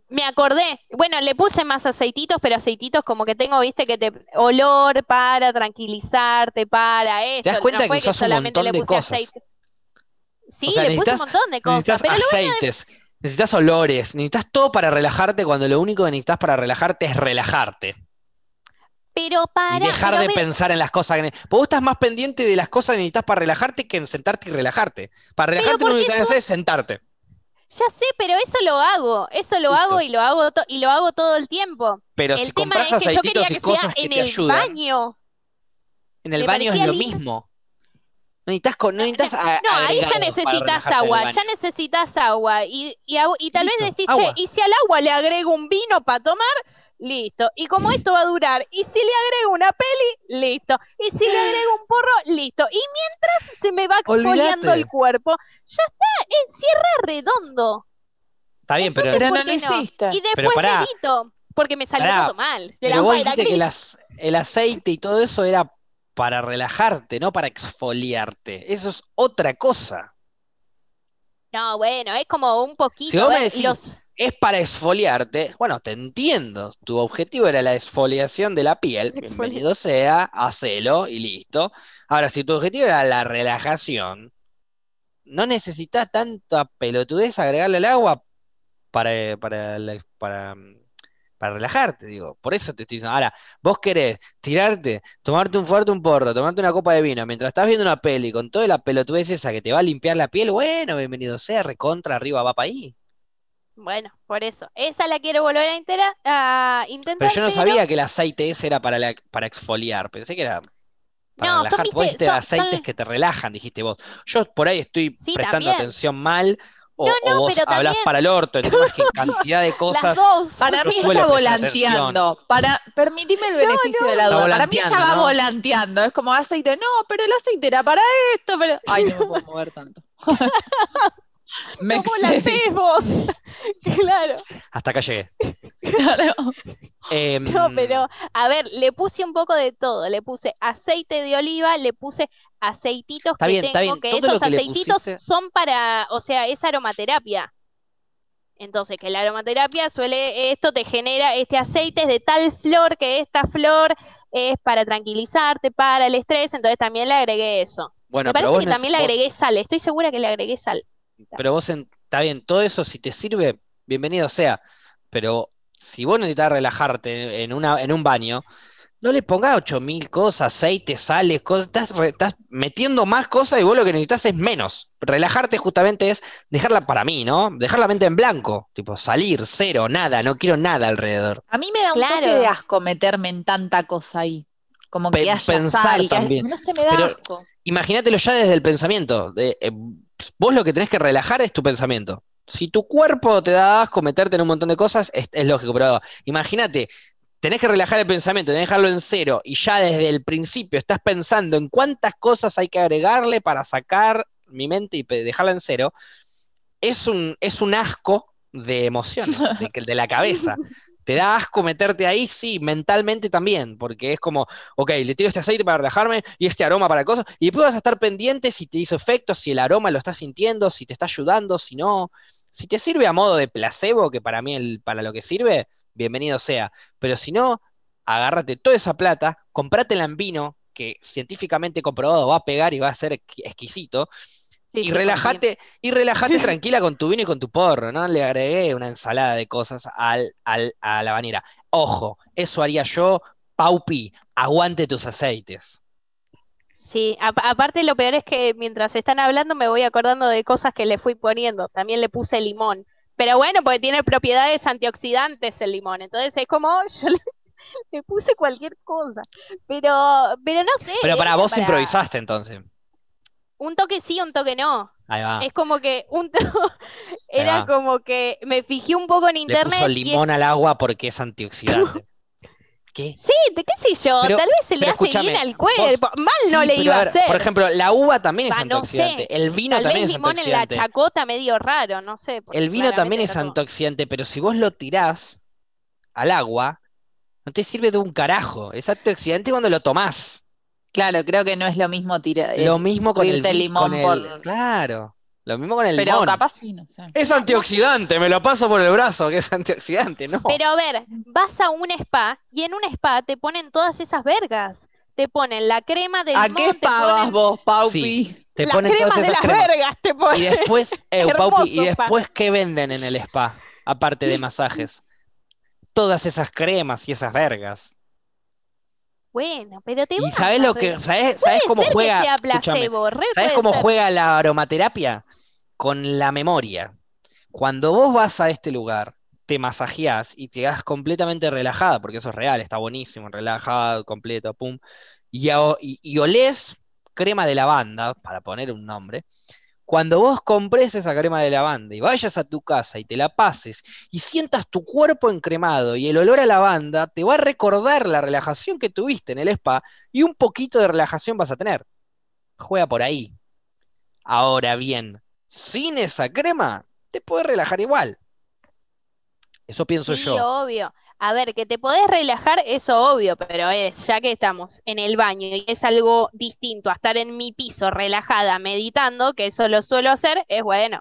Speaker 4: Me acordé, bueno, le puse más aceititos, pero aceititos como que tengo, viste, que te olor para tranquilizarte, para eso.
Speaker 1: ¿Te das cuenta que usas un montón de cosas?
Speaker 4: Sí, le puse un montón de cosas. Pero
Speaker 1: aceites. Necesitas olores, necesitas todo para relajarte cuando lo único que necesitas para relajarte es relajarte.
Speaker 4: Pero para.
Speaker 1: Y dejar de pensar en las cosas que. vos estás más pendiente de las cosas que necesitas para relajarte que en sentarte y relajarte. Para relajarte lo único que necesitas es sentarte.
Speaker 4: Ya sé, pero eso lo hago. Eso lo hago y lo hago y lo hago todo el tiempo.
Speaker 1: Pero si compras aceititos y cosas que, te ayudan. En el baño. En el baño es lo mismo. No necesitas, no, necesitas
Speaker 4: no ahí ya necesitas agua, ya necesitas agua. Y, y, tal vez decís, che, y si al agua le agrego un vino para tomar, listo. Y como esto va a durar, y si le agrego una peli, listo. Y si le agrego un porro, listo. Y mientras se me va exfoliando el cuerpo, ya está, encierra redondo.
Speaker 1: Está bien, pero,
Speaker 2: no lo hiciste.
Speaker 4: Y después medito, porque me salió todo mal.
Speaker 1: pero vos dijiste que el aceite y todo eso era para relajarte, no para exfoliarte. Eso es otra cosa.
Speaker 4: No, bueno, es como un poquito.
Speaker 1: Si vos me decís, es para exfoliarte, bueno, te entiendo. Tu objetivo era la exfoliación de la piel. Bienvenido sea, hacelo y listo. Ahora, si tu objetivo era la relajación, no necesitas tanta pelotudez agregarle el agua para, para, para para relajarte, digo. Por eso te estoy diciendo. Ahora, vos querés tirarte, tomarte un fuerte un porro, tomarte una copa de vino mientras estás viendo una peli con toda la pelotudez esa que te va a limpiar la piel, bueno, bienvenido sea, recontra, arriba, va para ahí.
Speaker 4: Bueno, por eso. Esa la quiero volver a, intentar.
Speaker 1: Pero yo no sabía que el aceite ese era para, para exfoliar. Pensé que era para no, relajar. Vos dijiste aceites que te relajan, dijiste vos. Yo por ahí estoy prestando atención mal o, no, vos hablas para el orto, entonces que cantidad de cosas.
Speaker 2: Para mí está volanteando. Para, permitime el beneficio de la duda. Para mí ya va volanteando. Es como aceite. No, pero el aceite era para esto. Pero... Ay, no me puedo mover tanto.
Speaker 4: me ¿Cómo vos? claro.
Speaker 1: Hasta acá llegué.
Speaker 4: Claro. Em, no, pero a ver, le puse un poco de todo. Le puse aceite de oliva, le puse aceititos que tengo, que esos aceititos son para, o sea, es aromaterapia. Entonces, que la aromaterapia suele, esto te genera, este aceite es de tal flor que esta flor es para tranquilizarte, para el estrés, entonces también le agregué eso. Bueno, Me parece que también le agregué sal, estoy segura que le agregué sal.
Speaker 1: Pero vos, está bien, todo eso si te sirve, bienvenido sea, pero si vos necesitas relajarte en, una, en un baño, no le pongas 8000 cosas, aceite, sales, cosas, estás, metiendo más cosas y vos lo que necesitas es menos. Relajarte justamente es dejarla para mí, ¿no? Dejar la mente en blanco, tipo salir, cero, nada, no quiero nada alrededor.
Speaker 2: A mí me da un toque de asco meterme en tanta cosa ahí. Como que haya pensar también. no se me da asco.
Speaker 1: Imagínatelo ya desde el pensamiento. De, eh, vos lo que tenés que relajar es tu pensamiento. Si tu cuerpo te da asco meterte en un montón de cosas, es, lógico, pero imagínate, tenés que relajar el pensamiento, tenés que dejarlo en cero y ya desde el principio estás pensando en cuántas cosas hay que agregarle para sacar mi mente y dejarla en cero, es un, es un asco de emociones, de la cabeza. ¿Te da asco meterte ahí? Sí, mentalmente también, porque es como, ok, le tiro este aceite para relajarme y este aroma para cosas, y después vas a estar pendiente si te hizo efecto, si el aroma lo estás sintiendo, si te está ayudando, si no. Si te sirve a modo de placebo, que para mí el, para lo que sirve, bienvenido sea. Pero si no, agárrate toda esa plata, comprátela en vino, que científicamente comprobado va a pegar y va a ser exquisito. Y, relájate, y relájate tranquila con tu vino y con tu porro, ¿no? Le agregué una ensalada de cosas al, a la bañera. Ojo, eso haría yo, Paupi, aguante tus aceites.
Speaker 4: Sí, aparte lo peor es que mientras están hablando me voy acordando de cosas que le fui poniendo. También le puse limón. Pero bueno, porque tiene propiedades antioxidantes el limón. Entonces es como, yo le, puse cualquier cosa. Pero, pero no sé.
Speaker 1: Pero para vos improvisaste entonces.
Speaker 4: Un toque sí, un toque no. Ahí va. Es como que un era como que me fijé un poco en internet.
Speaker 1: Le puso limón al agua porque es antioxidante.
Speaker 4: ¿Qué? Sí, ¿de qué sé yo? Tal vez se le hace bien al cuerpo. Mal no le iba a, hacer.
Speaker 1: Por ejemplo, la uva también es antioxidante. El vino también es antioxidante. limón
Speaker 4: en la chacota medio raro, no sé.
Speaker 1: El vino también es antioxidante, pero si vos lo tirás al agua, no te sirve de un carajo. Es antioxidante cuando lo tomás.
Speaker 2: Claro, creo que no es lo mismo tirar.
Speaker 1: Lo mismo con el limón. Claro. Lo mismo con el
Speaker 2: Pero capaz sí, no sé.
Speaker 1: Es antioxidante, me lo paso por el brazo, que es antioxidante, ¿no?
Speaker 4: Pero a ver, vas a un spa y en un spa te ponen todas esas vergas. Te ponen la crema del
Speaker 2: ¿A qué spa vas vos, Paupi?
Speaker 1: te ponen todas esas de las vergas te ponen. Y después, eh, Paupi, y después ¿qué venden en el spa? Aparte de masajes. Todas esas cremas y esas vergas.
Speaker 4: Bueno, pero te
Speaker 1: ¿Y sabes lo que sabes, sabes cómo juega? ¿Sabes cómo juega la aromaterapia? Con la memoria. Cuando vos vas a este lugar, te masajeás y te das completamente relajada, porque eso es real, está buenísimo, relajado, completo, pum. Y, y, y olés crema de lavanda, para poner un nombre, cuando vos compres esa crema de lavanda y vayas a tu casa y te la pases y sientas tu cuerpo encremado y el olor a lavanda, te va a recordar la relajación que tuviste en el spa y un poquito de relajación vas a tener. Juega por ahí. Ahora bien, sin esa crema, te puedes relajar igual. Eso pienso
Speaker 4: sí,
Speaker 1: yo.
Speaker 4: obvio. A ver, que te podés relajar, eso obvio, pero es, ya que estamos en el baño y es algo distinto a estar en mi piso relajada meditando, que eso lo suelo hacer, es bueno.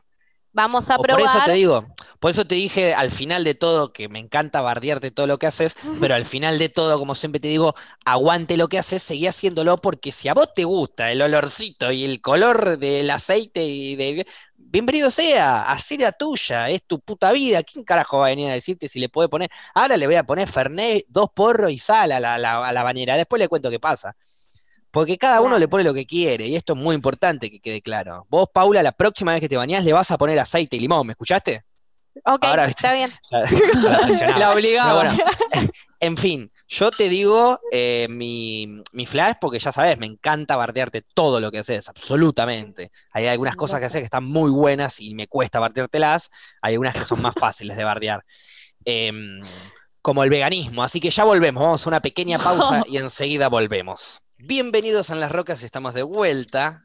Speaker 4: Vamos a probar.
Speaker 1: Por eso te digo, por eso te dije al final de todo que me encanta bardearte todo lo que haces, pero al final de todo, como siempre te digo, aguante lo que haces, seguí haciéndolo porque si a vos te gusta el olorcito y el color del aceite y de bienvenido sea, así la tuya, es tu puta vida. ¿Quién carajo va a venir a decirte si le puede poner? Ahora le voy a poner Fernet, dos porros y sal a la, bañera. Después le cuento qué pasa. Porque cada uno le pone lo que quiere, y esto es muy importante que quede claro. Vos, Paula, la próxima vez que te bañás le vas a poner aceite y limón, ¿me escuchaste?
Speaker 4: Ok, está bien.
Speaker 2: La, obligaba.
Speaker 1: en fin, yo te digo eh, mi, flash porque ya sabes, me encanta bardearte todo lo que haces, absolutamente. Hay algunas cosas que haces que están muy buenas y me cuesta bardeártelas, hay algunas que son más fáciles de bardear. Em, como el veganismo, así que ya volvemos, vamos a una pequeña pausa y enseguida volvemos. Bienvenidos a Las Rocas, estamos de vuelta.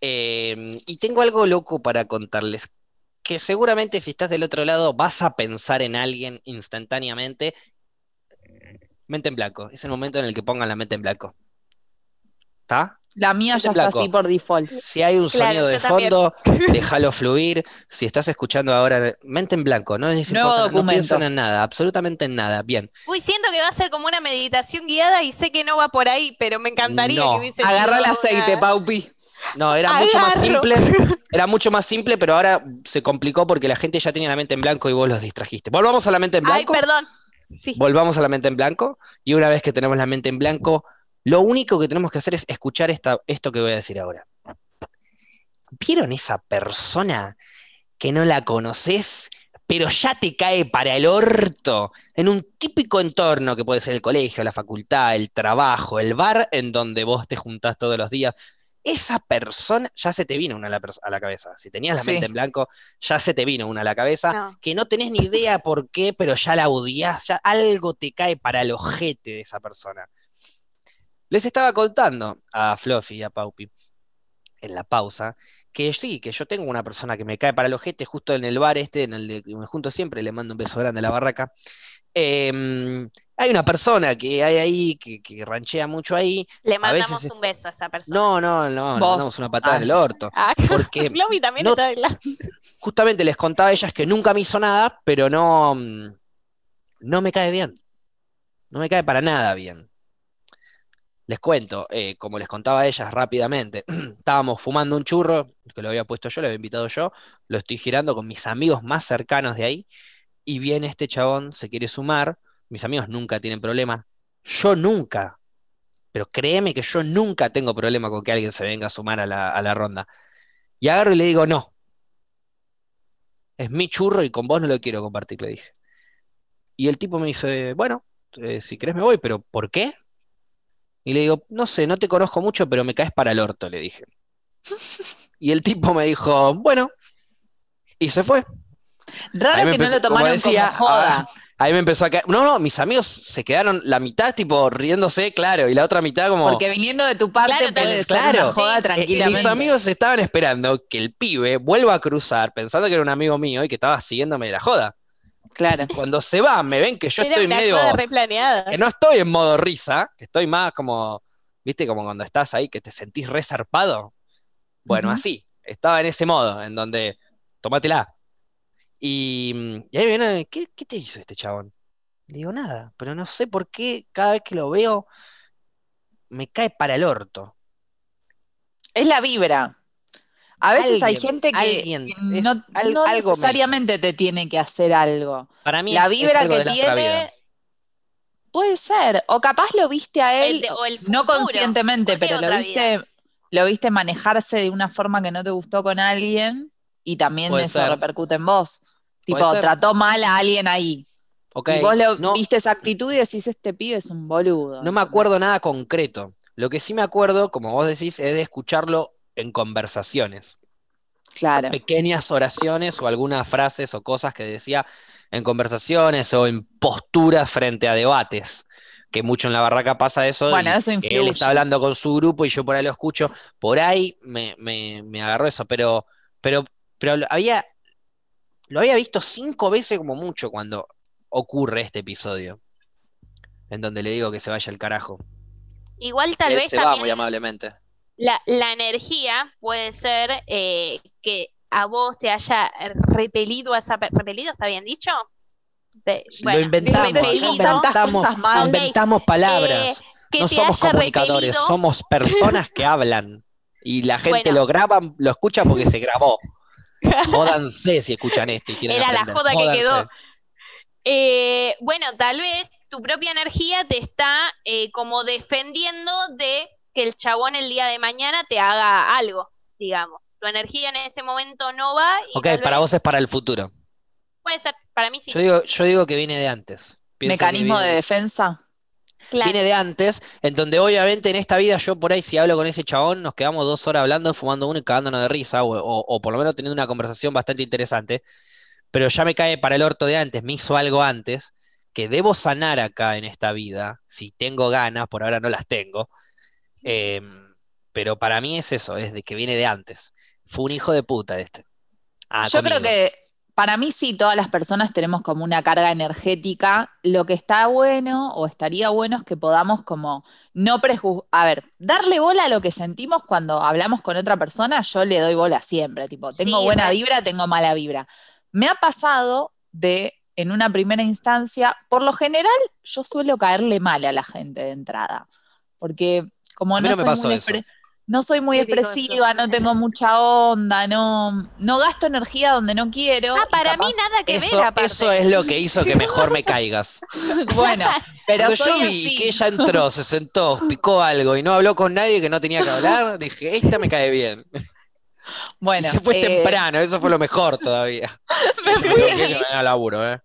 Speaker 1: Em, y tengo algo loco para contarles que seguramente si estás del otro lado vas a pensar en alguien instantáneamente. Mente en blanco. Es el momento en el que pongan la mente en blanco. ¿Está?
Speaker 2: La mía ya está así por default.
Speaker 1: Si hay un sonido de fondo, déjalo fluir. Si estás escuchando ahora, mente en blanco, no es no piensan en nada, absolutamente en nada. Bien.
Speaker 4: Uy, siento que va a ser como una meditación guiada y sé que no va por ahí, pero me encantaría que hubiese
Speaker 2: Agarra el aceite, Paupi.
Speaker 1: No, era mucho más simple. Era mucho más simple, pero ahora se complicó porque la gente ya tenía la mente en blanco y vos los distrajiste. Volvamos a la mente en blanco.
Speaker 4: Ay, perdón.
Speaker 1: Volvamos a la mente en blanco y una vez que tenemos la mente en blanco, lo único que tenemos que hacer es escuchar esta, esto que voy a decir ahora. ¿Vieron esa persona que no la conoces, pero ya te cae para el orto en un típico entorno que puede ser el colegio, la facultad, el trabajo, el bar en donde vos te juntás todos los días? Esa persona ya se te vino una a la, cabeza. Si tenías la mente en blanco, ya se te vino una a la cabeza, que no tenés ni idea por qué, pero ya la odias, ya algo te cae para el ojete de esa persona. Les estaba contando a Fluffy y a Paupi en la pausa que sí, que yo tengo una persona que me cae para el ojete justo en el bar este, en el que me junto siempre, le mando un beso grande a la barraca. Em, hay una persona que hay ahí, que, ranchea mucho ahí.
Speaker 4: Le mandamos un beso a esa persona.
Speaker 1: No, no, no, le mandamos una patada en el ah, orto.
Speaker 4: Ah, porque también está de la...
Speaker 1: Justamente les contaba a ellas que nunca me hizo nada, pero no, mm, no me cae bien. No me cae para nada bien. Les cuento, eh, como les contaba a ellas rápidamente, estábamos fumando un churro, que lo había puesto yo, lo había invitado yo, lo estoy girando con mis amigos más cercanos de ahí, y viene este chabón, se quiere sumar, mis amigos nunca tienen problema, yo nunca, pero créeme que yo nunca tengo problema con que alguien se venga a sumar a la, a la ronda. Y agarro y le digo, no, es mi churro y con vos no lo quiero compartir, le dije. Y el tipo me dice, bueno, eh, si querés me voy, pero ¿por qué? Y le digo, no sé, no te conozco mucho, pero me caes para el orto, le dije. Y el tipo me dijo, bueno, y se fue.
Speaker 2: Raro que no lo tomaron como, joda.
Speaker 1: Ahí me empezó a caer. No, no, mis amigos se quedaron la mitad tipo riéndose, claro, y la otra mitad como.
Speaker 2: Porque viniendo de tu parte puede ser una joda tranquilamente.
Speaker 1: Mis amigos estaban esperando que el pibe vuelva a cruzar, pensando que era un amigo mío y que estaba siguiéndome de la joda.
Speaker 2: Claro.
Speaker 1: Cuando se va, me ven que yo estoy medio. Que no estoy en modo risa, que estoy más como. ¿Viste? Como cuando estás ahí que te sentís resarpado. Bueno, así. Estaba en ese modo, en donde. Tómatela. Y, y ahí viene, ¿qué, ¿qué te hizo este chabón? Le digo nada, pero no sé por qué cada vez que lo veo me cae para el orto.
Speaker 2: Es la vibra. A veces hay gente que, no, necesariamente te tiene que hacer algo.
Speaker 1: Para mí
Speaker 2: la vibra que tiene puede ser, o capaz lo viste a él, no conscientemente, pero lo viste, lo viste manejarse de una forma que no te gustó con alguien y también eso repercute en vos. Tipo, trató mal a alguien ahí. y vos viste esa actitud y decís, este pibe es un boludo.
Speaker 1: No me acuerdo nada concreto. Lo que sí me acuerdo, como vos decís, es de escucharlo en conversaciones.
Speaker 2: Claro.
Speaker 1: Pequeñas oraciones o algunas frases o cosas que decía en conversaciones o en posturas frente a debates. Que mucho en la barraca pasa eso.
Speaker 2: Bueno, eso influye.
Speaker 1: Él está hablando con su grupo y yo por ahí lo escucho. Por ahí me, me, agarró eso, pero, pero, pero había, lo había visto cinco veces como mucho cuando ocurre este episodio. En donde le digo que se vaya al carajo.
Speaker 4: Igual tal vez.
Speaker 1: Se va muy amablemente
Speaker 4: la, la energía puede ser eh, que a vos te haya repelido a esa repelido, ¿está bien dicho?
Speaker 1: lo inventamos, inventamos, inventamos palabras. Eh, no somos comunicadores, somos personas que hablan. Y la gente lo graba, lo escucha porque se grabó. Jódanse si escuchan esto y quieren
Speaker 4: Era la joda que quedó. Eh, bueno, tal vez tu propia energía te está como defendiendo de que el chabón el día de mañana te haga algo, digamos. Tu energía en este momento no va.
Speaker 1: Y ok, para vos es para el futuro.
Speaker 4: Puede ser, para mí sí.
Speaker 1: Yo digo, yo digo que viene de antes.
Speaker 2: ¿Mecanismo de defensa?
Speaker 1: Viene de antes, en donde obviamente en esta vida yo por ahí si hablo con ese chabón nos quedamos dos horas hablando, fumando uno y cagándonos de risa, o, por lo menos teniendo una conversación bastante interesante, pero ya me cae para el orto de antes, me hizo algo antes, que debo sanar acá en esta vida, si tengo ganas, por ahora no las tengo, Em, pero para mí es eso, es de que viene de antes. Fue un hijo de puta este.
Speaker 2: Ah, Yo creo que para mí sí, todas las personas tenemos como una carga energética. Lo que está bueno o estaría bueno es que podamos como no prejuzgar, a ver, darle bola a lo que sentimos cuando hablamos con otra persona, yo le doy bola siempre, tipo, tengo buena vibra, tengo mala vibra. Me ha pasado de, en una primera instancia, por lo general, yo suelo caerle mal a la gente de entrada, porque como no,
Speaker 1: me pasó eso.
Speaker 2: No soy muy expresiva, no tengo mucha onda, no, no gasto energía donde no quiero.
Speaker 4: Ah, para mí nada que
Speaker 1: eso,
Speaker 4: ver aparte.
Speaker 1: Eso es lo que hizo que mejor me caigas.
Speaker 2: bueno, pero
Speaker 1: Cuando yo vi que ella entró, se sentó, picó algo y no habló con nadie que no tenía que hablar, dije, esta me cae bien.
Speaker 2: Bueno,
Speaker 1: y se fue
Speaker 2: eh,
Speaker 1: temprano, eso fue lo mejor todavía.
Speaker 2: me fui,
Speaker 1: laburo, ¿eh?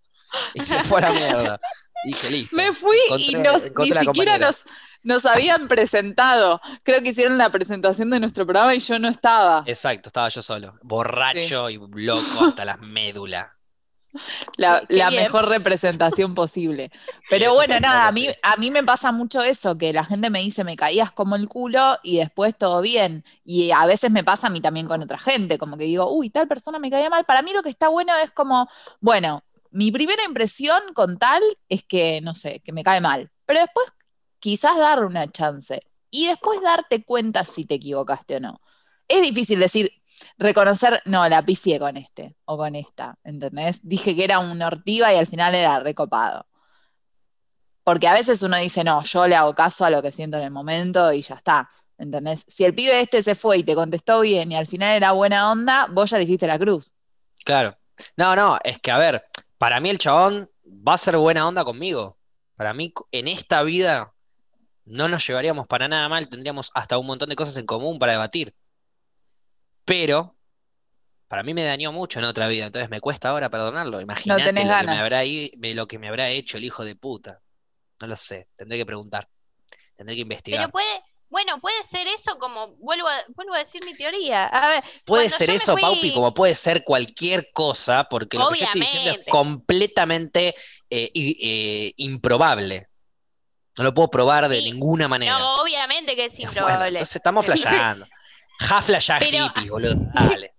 Speaker 1: Y se fue a la mierda. Dije, listo.
Speaker 2: me fui y nos- ni siquiera
Speaker 1: compañera.
Speaker 2: nos, nos habían presentado. Creo que hicieron la presentación de nuestro programa y yo no estaba.
Speaker 1: Exacto, estaba yo solo, borracho y loco hasta las médulas.
Speaker 2: la, mejor representación posible. Pero
Speaker 1: Eso
Speaker 2: bueno, nada, a mí,
Speaker 1: sí.
Speaker 2: a mí me pasa mucho eso, que la gente me dice, me caías como el culo y después todo bien. Y a veces me pasa a mí también con otra gente, como que digo, uy, tal persona me caía mal. Para mí lo que está bueno es como, bueno, mi primera impresión con tal es que, no sé, que me cae mal. Pero después quizás darle una chance y después darte cuenta si te equivocaste o no. Es difícil decir, reconocer, no, la pifié con este o con esta, ¿entendés? Dije que era un ortiva y al final era recopado. Porque a veces uno dice, no, yo le hago caso a lo que siento en el momento y ya está, ¿entendés? Si el pibe este se fue y te contestó bien y al final era buena onda, vos ya le hiciste la cruz.
Speaker 1: Claro. No, no, es que a ver, para mí el chabón va a ser buena onda conmigo. Para mí, en esta vida, no nos llevaríamos para nada mal, tendríamos hasta un montón de cosas en común para debatir. Pero, para mí me dañó mucho en otra vida, entonces me cuesta ahora perdonarlo. Imagínate lo que me
Speaker 2: ganas.
Speaker 1: habrá, i- me- lo que me habrá hecho el hijo de puta. No lo sé, tendré que preguntar, tendré que investigar.
Speaker 4: Pero puede, bueno, puede ser eso como, vuelvo a, vuelvo a decir mi teoría. A ver,
Speaker 1: Puede ser eso,
Speaker 4: fui-
Speaker 1: Paupi, como puede ser cualquier cosa, porque lo que yo estoy diciendo es completamente eh, eh, improbable. No lo puedo probar de
Speaker 4: Sí.
Speaker 1: ninguna manera.
Speaker 4: No, obviamente que es
Speaker 1: Bueno,
Speaker 4: improbable.
Speaker 1: entonces estamos flasheando. Ja flashá
Speaker 4: Pero-
Speaker 1: hippies, boludo. Dale.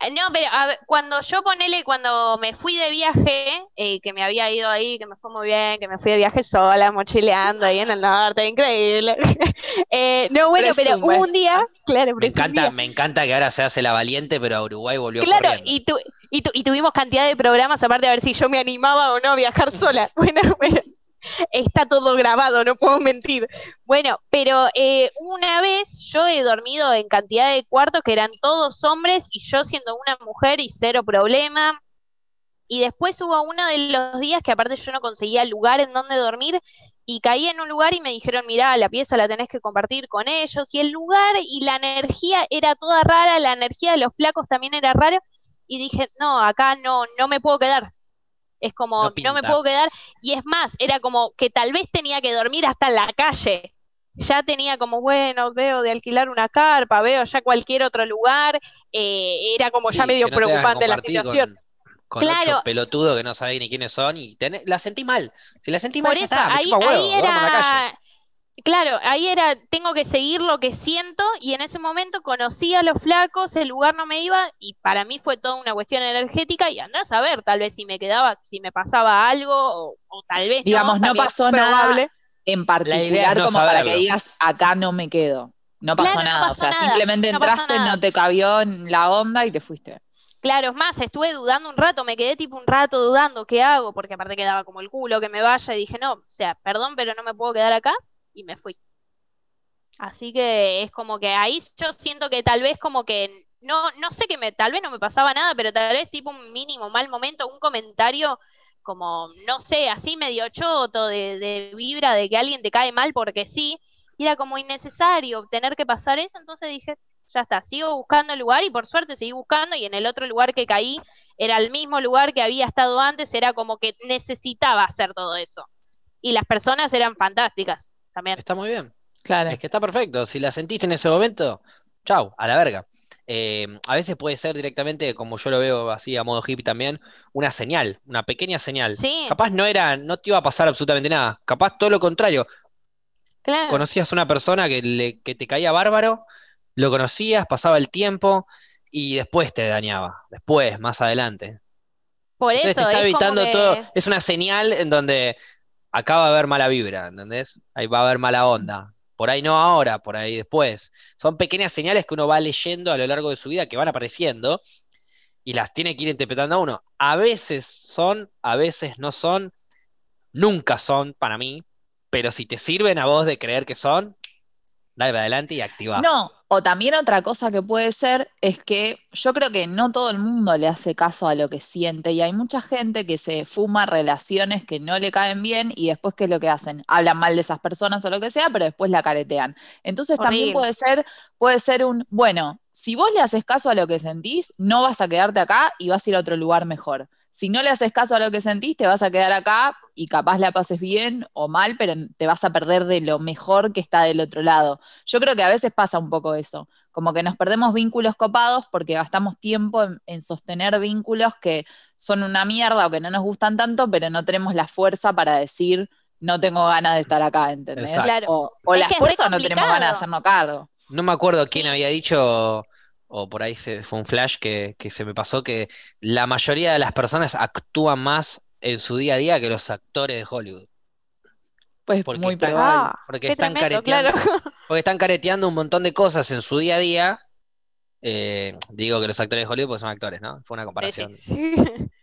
Speaker 4: Eh, No, pero a ver, cuando yo ponele, cuando me fui de viaje, eh, que me había ido ahí, que me fue muy bien, que me fui de viaje sola, mochileando ahí en el norte, increíble. Eh, no, bueno, pero
Speaker 2: Presume.
Speaker 4: hubo un día, claro,
Speaker 1: Me encanta, me encanta que ahora se hace la valiente, pero a Uruguay volvió
Speaker 4: Claro,
Speaker 1: corriendo.
Speaker 4: y, tu- y, tu- y tuvimos cantidad de programas aparte a ver si yo me animaba o no a viajar sola. Bueno, bueno, está todo grabado, no puedo mentir. Bueno, pero eh, una vez yo he dormido en cantidad de cuartos que eran todos hombres y yo siendo una mujer y cero problema. Y después hubo uno de los días que aparte yo no conseguía lugar en donde dormir y caí en un lugar y me dijeron, mirá, la pieza la tenés que compartir con ellos. Y el lugar y la energía era toda rara, la energía de los flacos también era rara. Y dije, no, acá no, no me puedo quedar. Es como,
Speaker 1: No
Speaker 4: no, me puedo quedar. Y es más, era como que tal vez tenía que dormir hasta en la calle. Ya tenía como, bueno, veo de alquilar una carpa, veo ya cualquier otro lugar. eh, era como ya medio
Speaker 1: no
Speaker 4: preocupante la situación.
Speaker 1: Con, con
Speaker 4: Claro.
Speaker 1: ocho pelotudos que no sabés ni quiénes son y tenés- la sentí mal. Si la sentí mal,
Speaker 4: Por
Speaker 1: ya
Speaker 4: eso,
Speaker 1: está, me
Speaker 4: ahí,
Speaker 1: chupa huevo,
Speaker 4: ahí
Speaker 1: duermo en la calle.
Speaker 4: Claro, ahí era, tengo que seguir lo que siento y en ese momento conocí a los flacos, el lugar no me iba y para mí fue toda una cuestión energética y andás a ver tal vez si me quedaba, si me pasaba algo o, o tal vez
Speaker 2: Digamos, no pasó nada en particular
Speaker 1: no
Speaker 2: como para que digas, acá no me quedo. No pasó
Speaker 4: Claro, no
Speaker 2: nada, o sea,
Speaker 4: nada,
Speaker 2: simplemente entraste, no te cabió en la onda y te fuiste.
Speaker 4: Claro, es más, estuve dudando un rato, me quedé tipo un rato dudando, ¿qué hago? Porque aparte quedaba como el culo que me vaya y dije, no, o sea, perdón, pero no me puedo quedar acá y me fui. Así que es como que ahí yo siento que tal vez como que no, no sé que me, tal vez no me pasaba nada, pero tal vez tipo un mínimo mal momento, un comentario como, no sé, así medio choto de, de vibra de que alguien te cae mal porque sí, era como innecesario tener que pasar eso, entonces dije, ya está, sigo buscando el lugar y por suerte seguí buscando y en el otro lugar que caí era el mismo lugar que había estado antes, era como que necesitaba hacer todo eso. Y las personas eran fantásticas también.
Speaker 1: Está muy bien.
Speaker 2: Claro.
Speaker 1: Es que está perfecto. Si la sentiste en ese momento, chau, a la verga. Eh, a veces puede ser directamente, como yo lo veo así a modo hippie también, una señal, una pequeña señal.
Speaker 4: Sí,
Speaker 1: Capaz no era, no te iba a pasar absolutamente nada. Capaz todo lo contrario.
Speaker 4: claro.
Speaker 1: Conocías a una persona que, le- que te caía bárbaro, lo conocías, pasaba el tiempo y después te dañaba. Después, más adelante.
Speaker 4: Por
Speaker 1: Entonces te
Speaker 4: eso
Speaker 1: está
Speaker 4: es como
Speaker 1: evitando
Speaker 4: que-
Speaker 1: todo. Es una señal en donde acá va a haber mala vibra, ¿entendés? Ahí va a haber mala onda. Por ahí no ahora, por ahí después. Son pequeñas señales que uno va leyendo a lo largo de su vida que van apareciendo y las tiene que ir interpretando a uno. A veces son, a veces no son, nunca son para mí, pero si te sirven a vos de creer que son, dale para adelante y activa.
Speaker 2: No, O también otra cosa que puede ser es que yo creo que no todo el mundo le hace caso a lo que siente y hay mucha gente que se fuma relaciones que no le caen bien y después ¿qué es lo que hacen? Hablan mal de esas personas o lo que sea, pero después la caretean. Entonces también puede ser, puede ser un, bueno, si vos le haces caso a lo que sentís, no vas a quedarte acá y vas a ir a otro lugar mejor. Si no le haces caso a lo que sentís, te vas a quedar acá y capaz la pases bien o mal, pero te vas a perder de lo mejor que está del otro lado. Yo creo que a veces pasa un poco eso, como que nos perdemos vínculos copados porque gastamos tiempo en, sostener vínculos que son una mierda o que no nos gustan tanto, pero no tenemos la fuerza para decir, no tengo ganas de estar acá, ¿entendés? O, la fuerza no tenemos ganas de hacernos cargo.
Speaker 1: No me acuerdo quién había dicho o por ahí se, fue un flash que, se me pasó, que la mayoría de las personas actúan más en su día a día que los actores de Hollywood.
Speaker 2: Pues
Speaker 1: porque
Speaker 2: muy
Speaker 1: están, ah, porque, están careteando, porque están careteando un montón de cosas en su día a día. Eh, digo que los actores de Hollywood pues son actores, ¿no? Fue una comparación.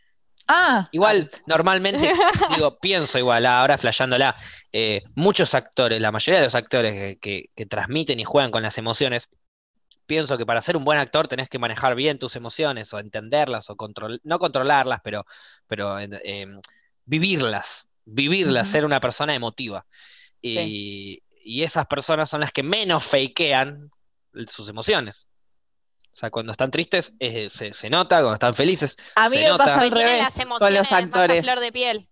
Speaker 2: Ah.
Speaker 1: Igual, normalmente, digo, pienso igual, ahora flasheándola, eh, muchos actores, la mayoría de los actores que, transmiten y juegan con las emociones, pienso que para ser un buen actor tenés que manejar bien tus emociones o entenderlas o control, no controlarlas, pero, pero em, vivirlas, vivirlas, ser una persona emotiva. Y, esas personas son las que menos fakean sus emociones. O sea, cuando están tristes se, nota, cuando están felices.
Speaker 2: A mí me pasa al revés con los actores.
Speaker 4: Flor de piel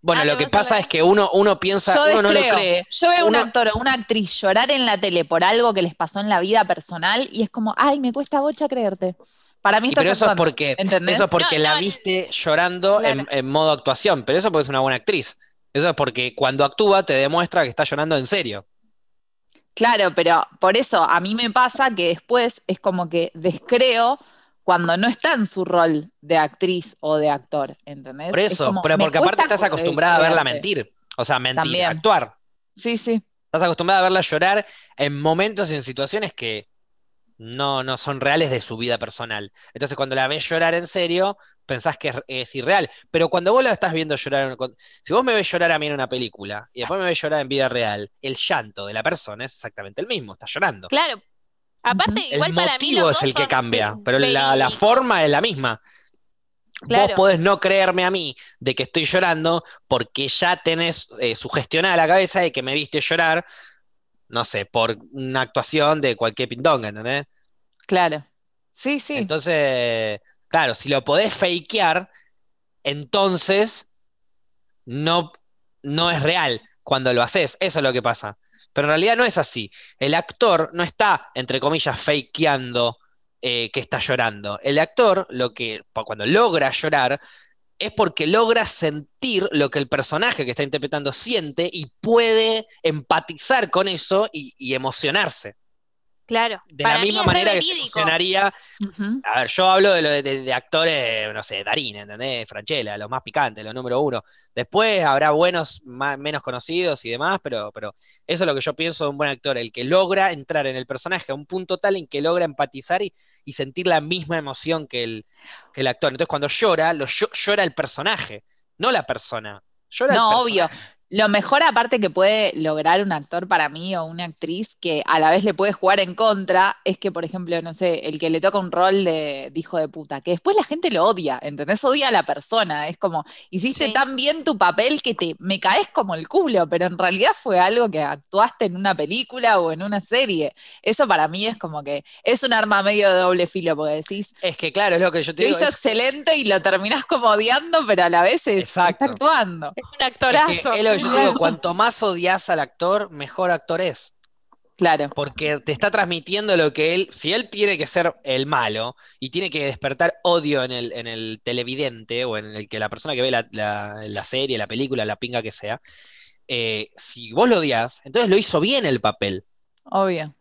Speaker 1: bueno, ah, lo que pasa es que uno, uno piensa, uno no lo cree.
Speaker 2: Yo veo a un actor o una actriz llorar en la tele por algo que les pasó en la vida personal y es como, ay, me cuesta bocha creerte. Para mí
Speaker 1: pero eso es porque, eso es porque la viste llorando en, modo actuación, pero eso porque es una buena actriz. Eso es porque cuando actúa te demuestra que está llorando en serio.
Speaker 2: Claro, pero por eso a mí me pasa que después es como que descreo cuando no está en su rol de actriz o de actor, ¿entendés?
Speaker 1: Por eso, pero porque aparte estás acostumbrada a verla mentir, o sea, mentir, actuar.
Speaker 2: Sí, sí.
Speaker 1: Estás acostumbrada a verla llorar en momentos y en situaciones que no, no son reales de su vida personal. Entonces, cuando la ves llorar en serio, pensás que es, irreal. Pero cuando vos la estás viendo llorar, si vos me ves llorar a mí en una película y después me ves llorar en vida real, el llanto de la persona es exactamente el mismo, está llorando.
Speaker 4: Claro, Aparte, igual
Speaker 1: el
Speaker 4: para
Speaker 1: motivo es el que cambia, pero la, forma es la misma. Vos podés no creerme a mí de que estoy llorando porque ya tenés eh, sugestionada la cabeza de que me viste llorar, no sé, por una actuación de cualquier pindonga, ¿entendés?
Speaker 2: Claro. Sí, sí.
Speaker 1: Entonces, claro, si lo podés fakear, entonces no, no es real cuando lo haces. Eso es lo que pasa. Pero en realidad no es así. El actor no está, entre comillas, fakeando eh, que está llorando. El actor, lo que, cuando logra llorar, es porque logra sentir lo que el personaje que está interpretando siente y puede empatizar con eso y emocionarse.
Speaker 4: Claro.
Speaker 1: De la misma manera que funcionaría. A ver, yo hablo de, de, actores, no sé, Darín, ¿entendés? Franchella, los más picantes, los número uno. Después habrá buenos, menos conocidos y demás, pero, pero eso es lo que yo pienso de un buen actor, el que logra entrar en el personaje a un punto tal en que logra empatizar y, sentir la misma emoción que el, que el actor. Entonces, cuando llora, lo, llora el personaje, no la persona. Llora
Speaker 2: no,
Speaker 1: el
Speaker 2: obvio. Lo mejor aparte que puede lograr un actor para mí o una actriz que a la vez le puede jugar en contra es que, por ejemplo, no sé, el que le toca un rol de, hijo de puta, que después la gente lo odia, ¿entendés? Odia a la persona, es como, hiciste tan bien tu papel que te me caes como el culo, pero en realidad fue algo que actuaste en una película o en una serie. Eso para mí es como que es un arma medio de doble filo, porque decís...
Speaker 1: Es que claro, es lo que yo te digo.
Speaker 2: Lo hizo excelente y lo terminás como odiando, pero a la vez está actuando.
Speaker 4: Es un actorazo
Speaker 1: yo digo, cuanto más odias al actor, mejor actor es.
Speaker 2: Claro.
Speaker 1: Porque te está transmitiendo lo que él, si él tiene que ser el malo y tiene que despertar odio en el, en el televidente o en el que la persona que ve la, serie, la película, la pinga que sea, eh, si vos lo odias, entonces lo hizo bien el papel.
Speaker 2: Obvio.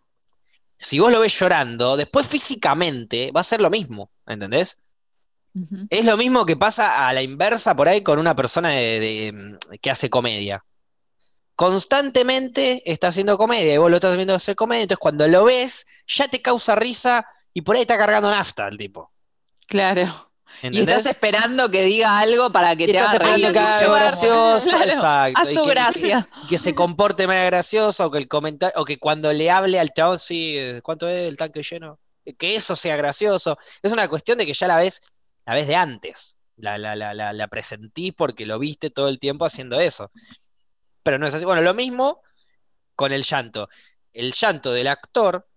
Speaker 1: Si vos lo ves llorando, después físicamente va a ser lo mismo, ¿entendés? Es lo mismo que pasa a la inversa por ahí con una persona de, que hace comedia. Constantemente está haciendo comedia y vos lo estás viendo hacer comedia, entonces cuando lo ves ya te causa risa y por ahí está cargando nafta el tipo.
Speaker 2: Claro. Y estás esperando que diga algo para que te haga
Speaker 1: esperando que haga algo gracioso, exacto.
Speaker 2: Haz tu gracia.
Speaker 1: Que, se comporte más gracioso, o que el comentario, o que cuando le hable al chabón, sí, ¿cuánto es el tanque lleno? Que eso sea gracioso. Es una cuestión de que ya la ves, la ves de antes. La, la, la, la, presentís porque lo viste todo el tiempo haciendo eso. Pero no es así. Bueno, lo mismo con el llanto. El llanto del actor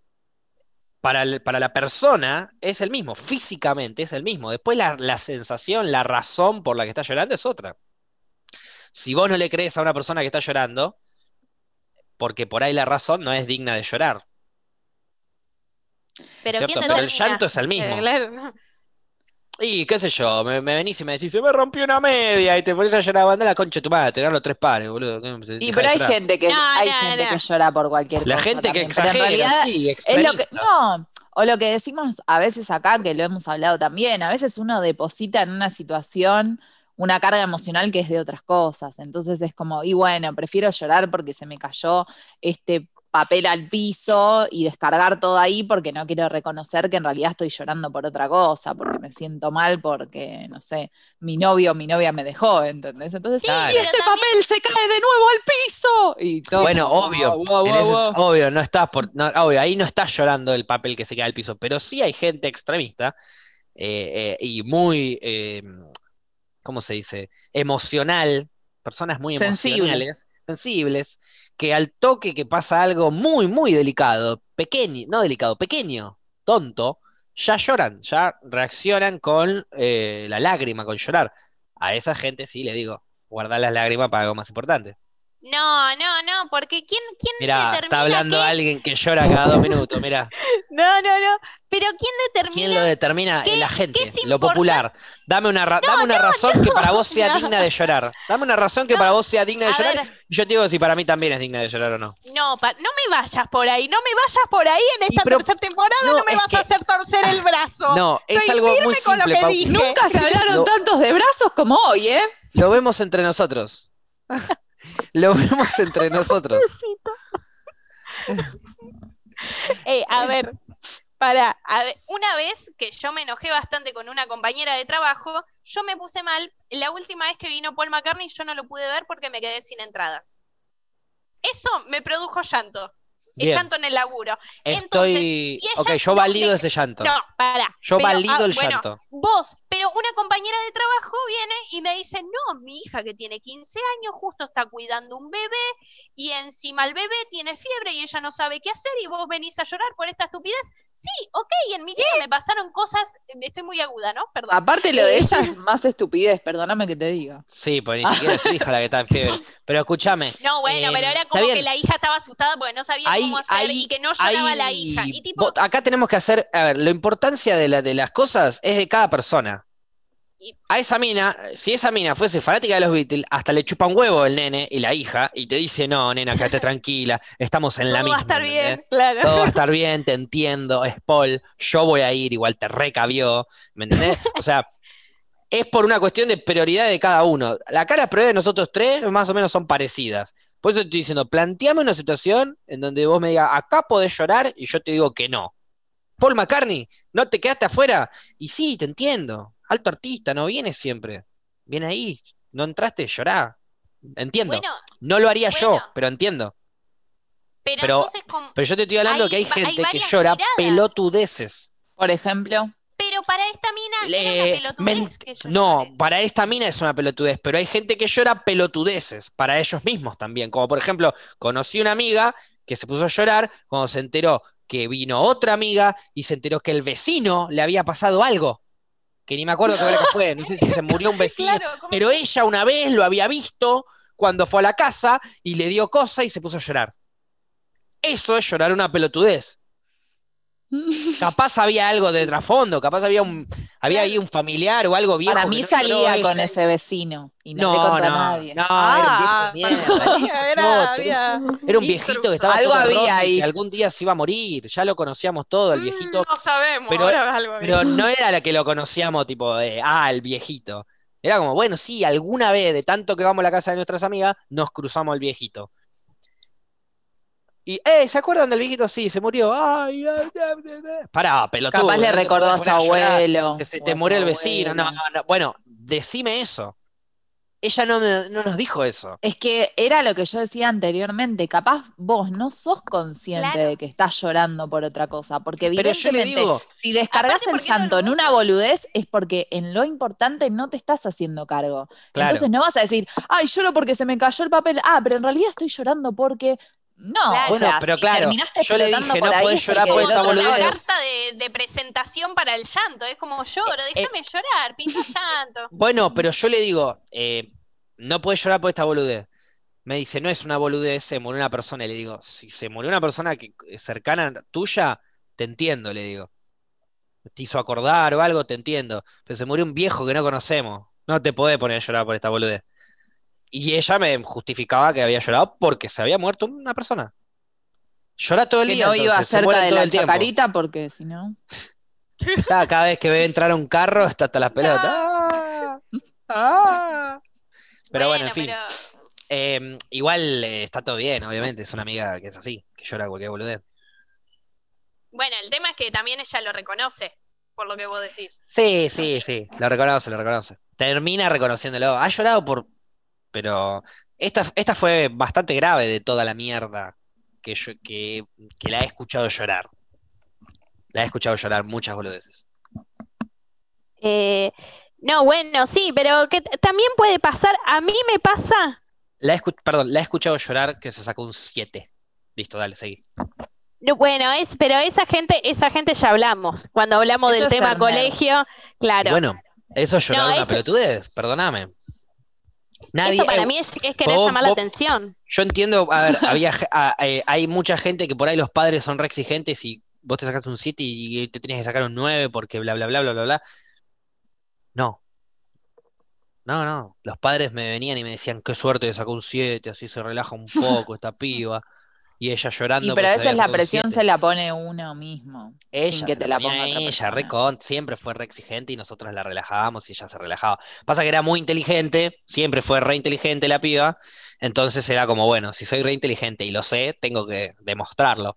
Speaker 1: para, la persona es el mismo, físicamente es el mismo. Después la, sensación, la razón por la que está llorando es otra. Si vos no le crees a una persona que está llorando, porque por ahí la razón no es digna de llorar.
Speaker 4: Pero,
Speaker 1: el llanto es el mismo. Y qué sé yo, me, venís y me decís, se me rompió una media y te pones a llorar, banda la concha de tu madre, te los tres pares, boludo.
Speaker 2: Y pero hay gente que hay gente que llora por cualquier cosa.
Speaker 1: La gente que exagera, sí, es
Speaker 2: lo que, no, o lo que decimos a veces acá, que lo hemos hablado también, a veces uno deposita en una situación una carga emocional que es de otras cosas. Entonces es como, y bueno, prefiero llorar porque se me cayó este papel al piso y descargar todo ahí porque no quiero reconocer que en realidad estoy llorando por otra cosa, porque me siento mal porque, no sé, mi novio o mi novia me dejó, ¿entendés? Entonces, y este papel se cae de nuevo al piso. Y todo.
Speaker 1: Bueno, obvio, obvio, no estás por, obvio, ahí no estás llorando el papel que se cae al piso, pero sí hay gente extremista eh, eh, y muy, eh, ¿cómo se dice? Emocional, personas muy emocionales, sensibles que al toque que pasa algo muy, muy delicado, pequeño, no delicado, pequeño, tonto, ya lloran, ya reaccionan con eh, la lágrima, con llorar. A esa gente sí le digo, guardar las lágrimas para algo más importante.
Speaker 4: No, no, no, porque ¿quién, quién
Speaker 1: Mirá, está hablando alguien que llora cada dos minutos, mira.
Speaker 4: No, no, no. Pero ¿quién determina?
Speaker 1: ¿Quién lo determina? la gente, lo popular. Dame una, dame una razón que para vos sea digna de llorar. Dame una razón que para vos sea digna de llorar. Y yo te digo si para mí también es digna de llorar o no.
Speaker 4: No, no me vayas por ahí, no me vayas por ahí en esta tercera temporada, no, me vas a hacer torcer el brazo.
Speaker 1: No, es algo muy simple,
Speaker 2: Nunca se hablaron tantos de brazos como hoy, ¿eh?
Speaker 1: Lo vemos entre nosotros. Lo vemos entre nosotros.
Speaker 4: Eh, a ver, para, una vez que yo me enojé bastante con una compañera de trabajo, yo me puse mal. La última vez que vino Paul McCartney yo no lo pude ver porque me quedé sin entradas. Eso me produjo llanto el llanto en el laburo.
Speaker 1: Estoy. ok, yo valido ese llanto.
Speaker 4: No, para.
Speaker 1: Yo valido ah, el llanto.
Speaker 4: Vos, pero una compañera de trabajo viene y me dice: No, mi hija que tiene 15 años justo está cuidando un bebé y encima el bebé tiene fiebre y ella no sabe qué hacer y vos venís a llorar por esta estupidez. Sí, ok, en mi vida me pasaron cosas. Estoy muy aguda, ¿no? Perdón.
Speaker 2: Aparte, lo de ella es más estupidez, perdóname que te diga.
Speaker 1: Sí, porque ni siquiera es su hija la que está en fiebre. Pero escúchame.
Speaker 4: No, bueno, pero era como que la hija estaba asustada porque no sabía cómo hacer y que no lloraba la hija.
Speaker 1: Acá tenemos que hacer, a ver, la importancia de, la, de las cosas es de cada persona. A esa mina, si esa mina fuese fanática de los Beatles, hasta le chupa un huevo el nene y la hija y te dice, no, nena, quédate tranquila, estamos en la misma.
Speaker 4: Todo va a estar bien, claro.
Speaker 1: Todo va a estar bien, te entiendo, es Paul, yo voy a ir, igual te recabió, ¿me entendés? O sea, es por una cuestión de prioridad de cada uno. La cara prioridad de nosotros tres más o menos son parecidas. Por eso estoy diciendo, planteame una situación en donde vos me digas, acá podés llorar y yo te digo que no. Paul McCartney, ¿no te quedaste afuera? Y sí, te entiendo. Alto artista, no viene siempre. Viene ahí. No entraste, llorá. Entiendo. no lo haría yo, pero entiendo. Pero, pero, yo te estoy hablando que hay gente que llora pelotudeces.
Speaker 2: Por ejemplo.
Speaker 4: Para esta mina es una pelotudez.
Speaker 1: no, para esta mina es una pelotudez, pero hay gente que llora pelotudeces para ellos mismos también. Como por ejemplo, conocí una amiga que se puso a llorar cuando se enteró que vino otra amiga y se enteró que el vecino le había pasado algo. Que ni me acuerdo qué fue, no sé si se murió un vecino, pero ella una vez lo había visto cuando fue a la casa y le dio cosa y se puso a llorar. Eso es llorar una pelotudez. Capaz había algo de trasfondo, capaz había un había ahí un familiar o algo viejo.
Speaker 2: Para mí salía con ese vecino y no, no contra nadie.
Speaker 1: No, era un era, un viejito que estaba
Speaker 2: algo había ahí.
Speaker 1: que algún día se iba a morir, ya lo conocíamos todo, el mm, viejito.
Speaker 4: No sabemos,
Speaker 1: pero, pero no era la que lo conocíamos tipo de, ah, el viejito. Era como, bueno, sí, alguna vez, de tanto que vamos a la casa de nuestras amigas, nos cruzamos el viejito. Y, ¡eh! ¿Se acuerdan del viejito? Sí, se murió. ¡Ay! Pará, pelotudo.
Speaker 2: Capaz le recordó a su abuelo.
Speaker 1: Que se te murió el vecino. No, no, Bueno, decime eso ella no, nos dijo eso.
Speaker 2: Es que era lo que yo decía anteriormente, capaz vos no sos consciente de que estás llorando por otra cosa, porque evidentemente si descargas el llanto en una boludez es porque en lo importante no te estás haciendo cargo. Entonces no vas a decir, ay, lloro porque se me cayó el papel, ah, pero en realidad estoy llorando porque... No,
Speaker 1: bueno, pero claro, yo le dije, no podés llorar por esta boludez.
Speaker 4: una carta de, presentación para el llanto, es como lloro, eh, déjame llorar, pinta llanto.
Speaker 1: Bueno, pero yo le digo, eh, no puedes llorar por esta boludez. Me dice, no es una boludez, se murió una persona. Y le digo, si se murió una persona que, cercana tuya, te entiendo, le digo. Te hizo acordar o algo, te entiendo. Pero se murió un viejo que no conocemos. No te podés poner a llorar por esta boludez. Y ella me justificaba que había llorado porque se había muerto una persona. Llora todo el
Speaker 2: que
Speaker 1: día.
Speaker 2: No iba cerca de la chacarita porque si no.
Speaker 1: Cada, vez que ve entrar un carro está hasta las pelotas. ¡Ah! ¡Ah! Pero bueno, en fin. Em, igual eh, está todo bien, obviamente. Es una amiga que es así, que llora cualquier boludez.
Speaker 4: Bueno, el tema es que también ella lo reconoce, por lo que vos decís.
Speaker 1: Sí, sí, sí. Lo reconoce, lo reconoce. Termina reconociéndolo. Ha llorado por. Pero. Esta, esta fue bastante grave de toda la mierda que, yo, que, que la he escuchado llorar. La he escuchado llorar muchas boludeces.
Speaker 4: Eh, no, bueno, sí, pero que también puede pasar. A mí me pasa.
Speaker 1: La he perdón, la he escuchado llorar que se sacó un 7. Listo, dale, seguí.
Speaker 4: No, bueno, es, pero esa gente, esa gente ya hablamos. Cuando hablamos del tema colegio, claro.
Speaker 1: bueno, eso es llorar una pelotudez, perdóname.
Speaker 4: Nadie, eso para eh, mí es, querer llamar la atención.
Speaker 1: Yo entiendo, a ver, había, eh, hay mucha gente que por ahí los padres son re exigentes y vos te sacaste un 7 y te tienes que sacar un 9 porque bla, bla, bla, bla, bla, bla. No. No, no. Los padres me venían y me decían, qué suerte de sacó un 7, así se relaja un poco esta piba. Y ella llorando.
Speaker 2: Y pero a veces la presión se la pone uno mismo.
Speaker 1: Ella
Speaker 2: sin que te la ponga
Speaker 1: ella, siempre fue re exigente y nosotros la relajábamos y ella se relajaba. Pasa que era muy inteligente, siempre fue re inteligente la piba. Entonces era como, bueno, si soy re inteligente y lo sé, tengo que demostrarlo.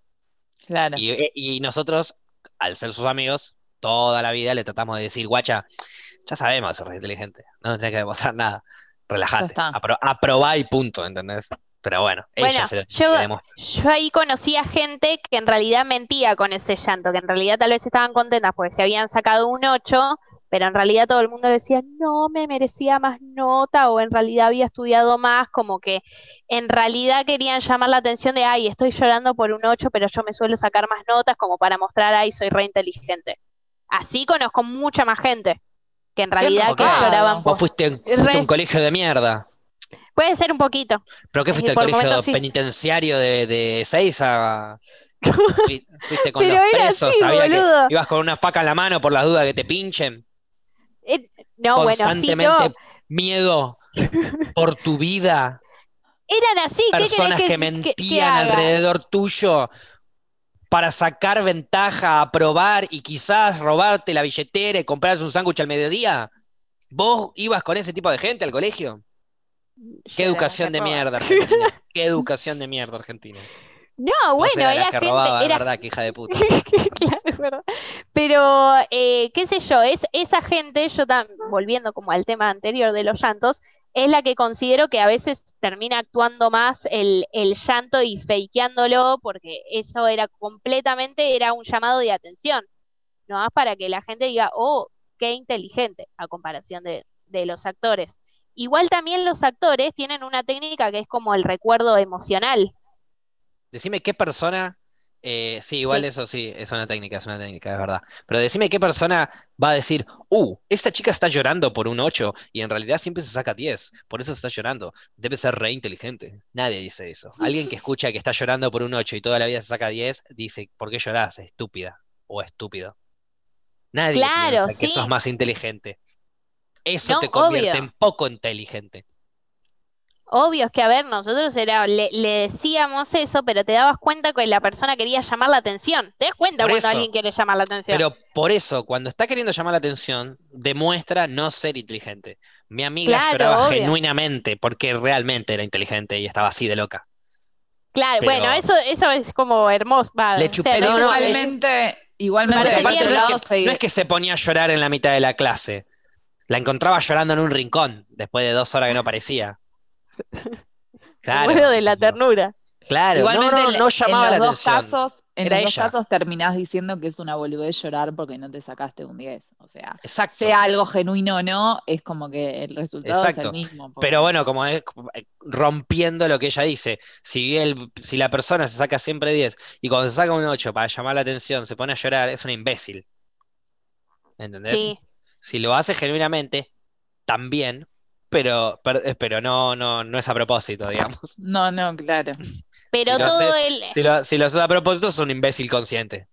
Speaker 2: Claro.
Speaker 1: Y, y nosotros, al ser sus amigos, toda la vida le tratamos de decir, guacha, ya sabemos que sos inteligente, no tenés que demostrar nada. Relájate, aprobá y punto, ¿entendés? Pero bueno, ella se lo
Speaker 4: yo, yo ahí conocí a gente que en realidad mentía con ese llanto, que en realidad tal vez estaban contentas porque se habían sacado un 8, pero en realidad todo el mundo decía, no, me merecía más nota, o en realidad había estudiado más, como que en realidad querían llamar la atención de, ay, estoy llorando por un 8, pero yo me suelo sacar más notas como para mostrar, ay, soy re inteligente. Así conozco mucha más gente que en realidad que lloraban
Speaker 1: por... Vos fuiste, a un colegio de mierda.
Speaker 4: Puede ser un poquito.
Speaker 1: ¿Pero qué fuiste al colegio penitenciario de, de a...? Fuiste con los presos, que ibas con una faca en la mano por las dudas que te pinchen.
Speaker 4: Eh, no,
Speaker 1: Constantemente miedo por tu vida.
Speaker 4: Eran así,
Speaker 1: Personas que, mentían alrededor tuyo para sacar ventaja, aprobar y quizás robarte la billetera y comprarse un sándwich al mediodía? ¿Vos ibas con ese tipo de gente al colegio? Qué educación de mierda, Argentina. Qué educación de mierda, Argentina.
Speaker 4: No, bueno, era gente,
Speaker 1: era... verdad, que hija de puta.
Speaker 4: claro, Pero, eh, qué sé yo, es esa gente, yo también, volviendo como al tema anterior de los llantos, es la que considero que a veces termina actuando más el, llanto y fakeándolo, porque eso era completamente, era un llamado de atención, no más para que la gente diga, oh, qué inteligente, a comparación de, de los actores. Igual también los actores tienen una técnica que es como el recuerdo emocional.
Speaker 1: Decime qué persona eh, sí, igual eso sí, es una técnica, es una técnica, es verdad. Pero decime qué persona va a decir, uh, esta chica está llorando por un 8 y en realidad siempre se saca 10, por eso está llorando. Debe ser re inteligente. Nadie dice eso. Alguien que escucha que está llorando por un 8 y toda la vida se saca 10, dice, ¿por qué llorás? Estúpida o estúpido. Nadie piensa que sos más inteligente. Eso te convierte en poco inteligente.
Speaker 4: Obvio, es que a ver, nosotros era, le, decíamos eso, pero te dabas cuenta que la persona quería llamar la atención. ¿Te das cuenta cuando alguien quiere llamar la atención?
Speaker 1: Pero por eso, cuando está queriendo llamar la atención, demuestra no ser inteligente. Mi amiga lloraba genuinamente porque realmente era inteligente y estaba así de loca.
Speaker 4: Claro, bueno, eso, eso es como hermoso.
Speaker 2: le pero igualmente, igualmente
Speaker 1: no, es que, no es que se ponía a llorar en la mitad de la clase. La encontraba llorando en un rincón después de dos horas que no aparecía.
Speaker 4: Claro. de la ternura.
Speaker 1: Claro, no, no, llamaba
Speaker 2: en
Speaker 1: los dos
Speaker 2: Casos, en los dos casos terminás diciendo que es una boludez llorar porque no te sacaste un 10. O sea, sea algo genuino o no, es como que el resultado es el mismo.
Speaker 1: Pero bueno, como es rompiendo lo que ella dice, si, si la persona se saca siempre 10 y cuando se saca un 8 para llamar la atención se pone a llorar, es una imbécil. ¿Entendés? Sí. Si lo hace genuinamente, también, pero, pero, pero no, no, no es a propósito, digamos.
Speaker 2: No, no, claro.
Speaker 4: Pero todo el...
Speaker 1: Si lo, si haces a propósito, es un imbécil consciente.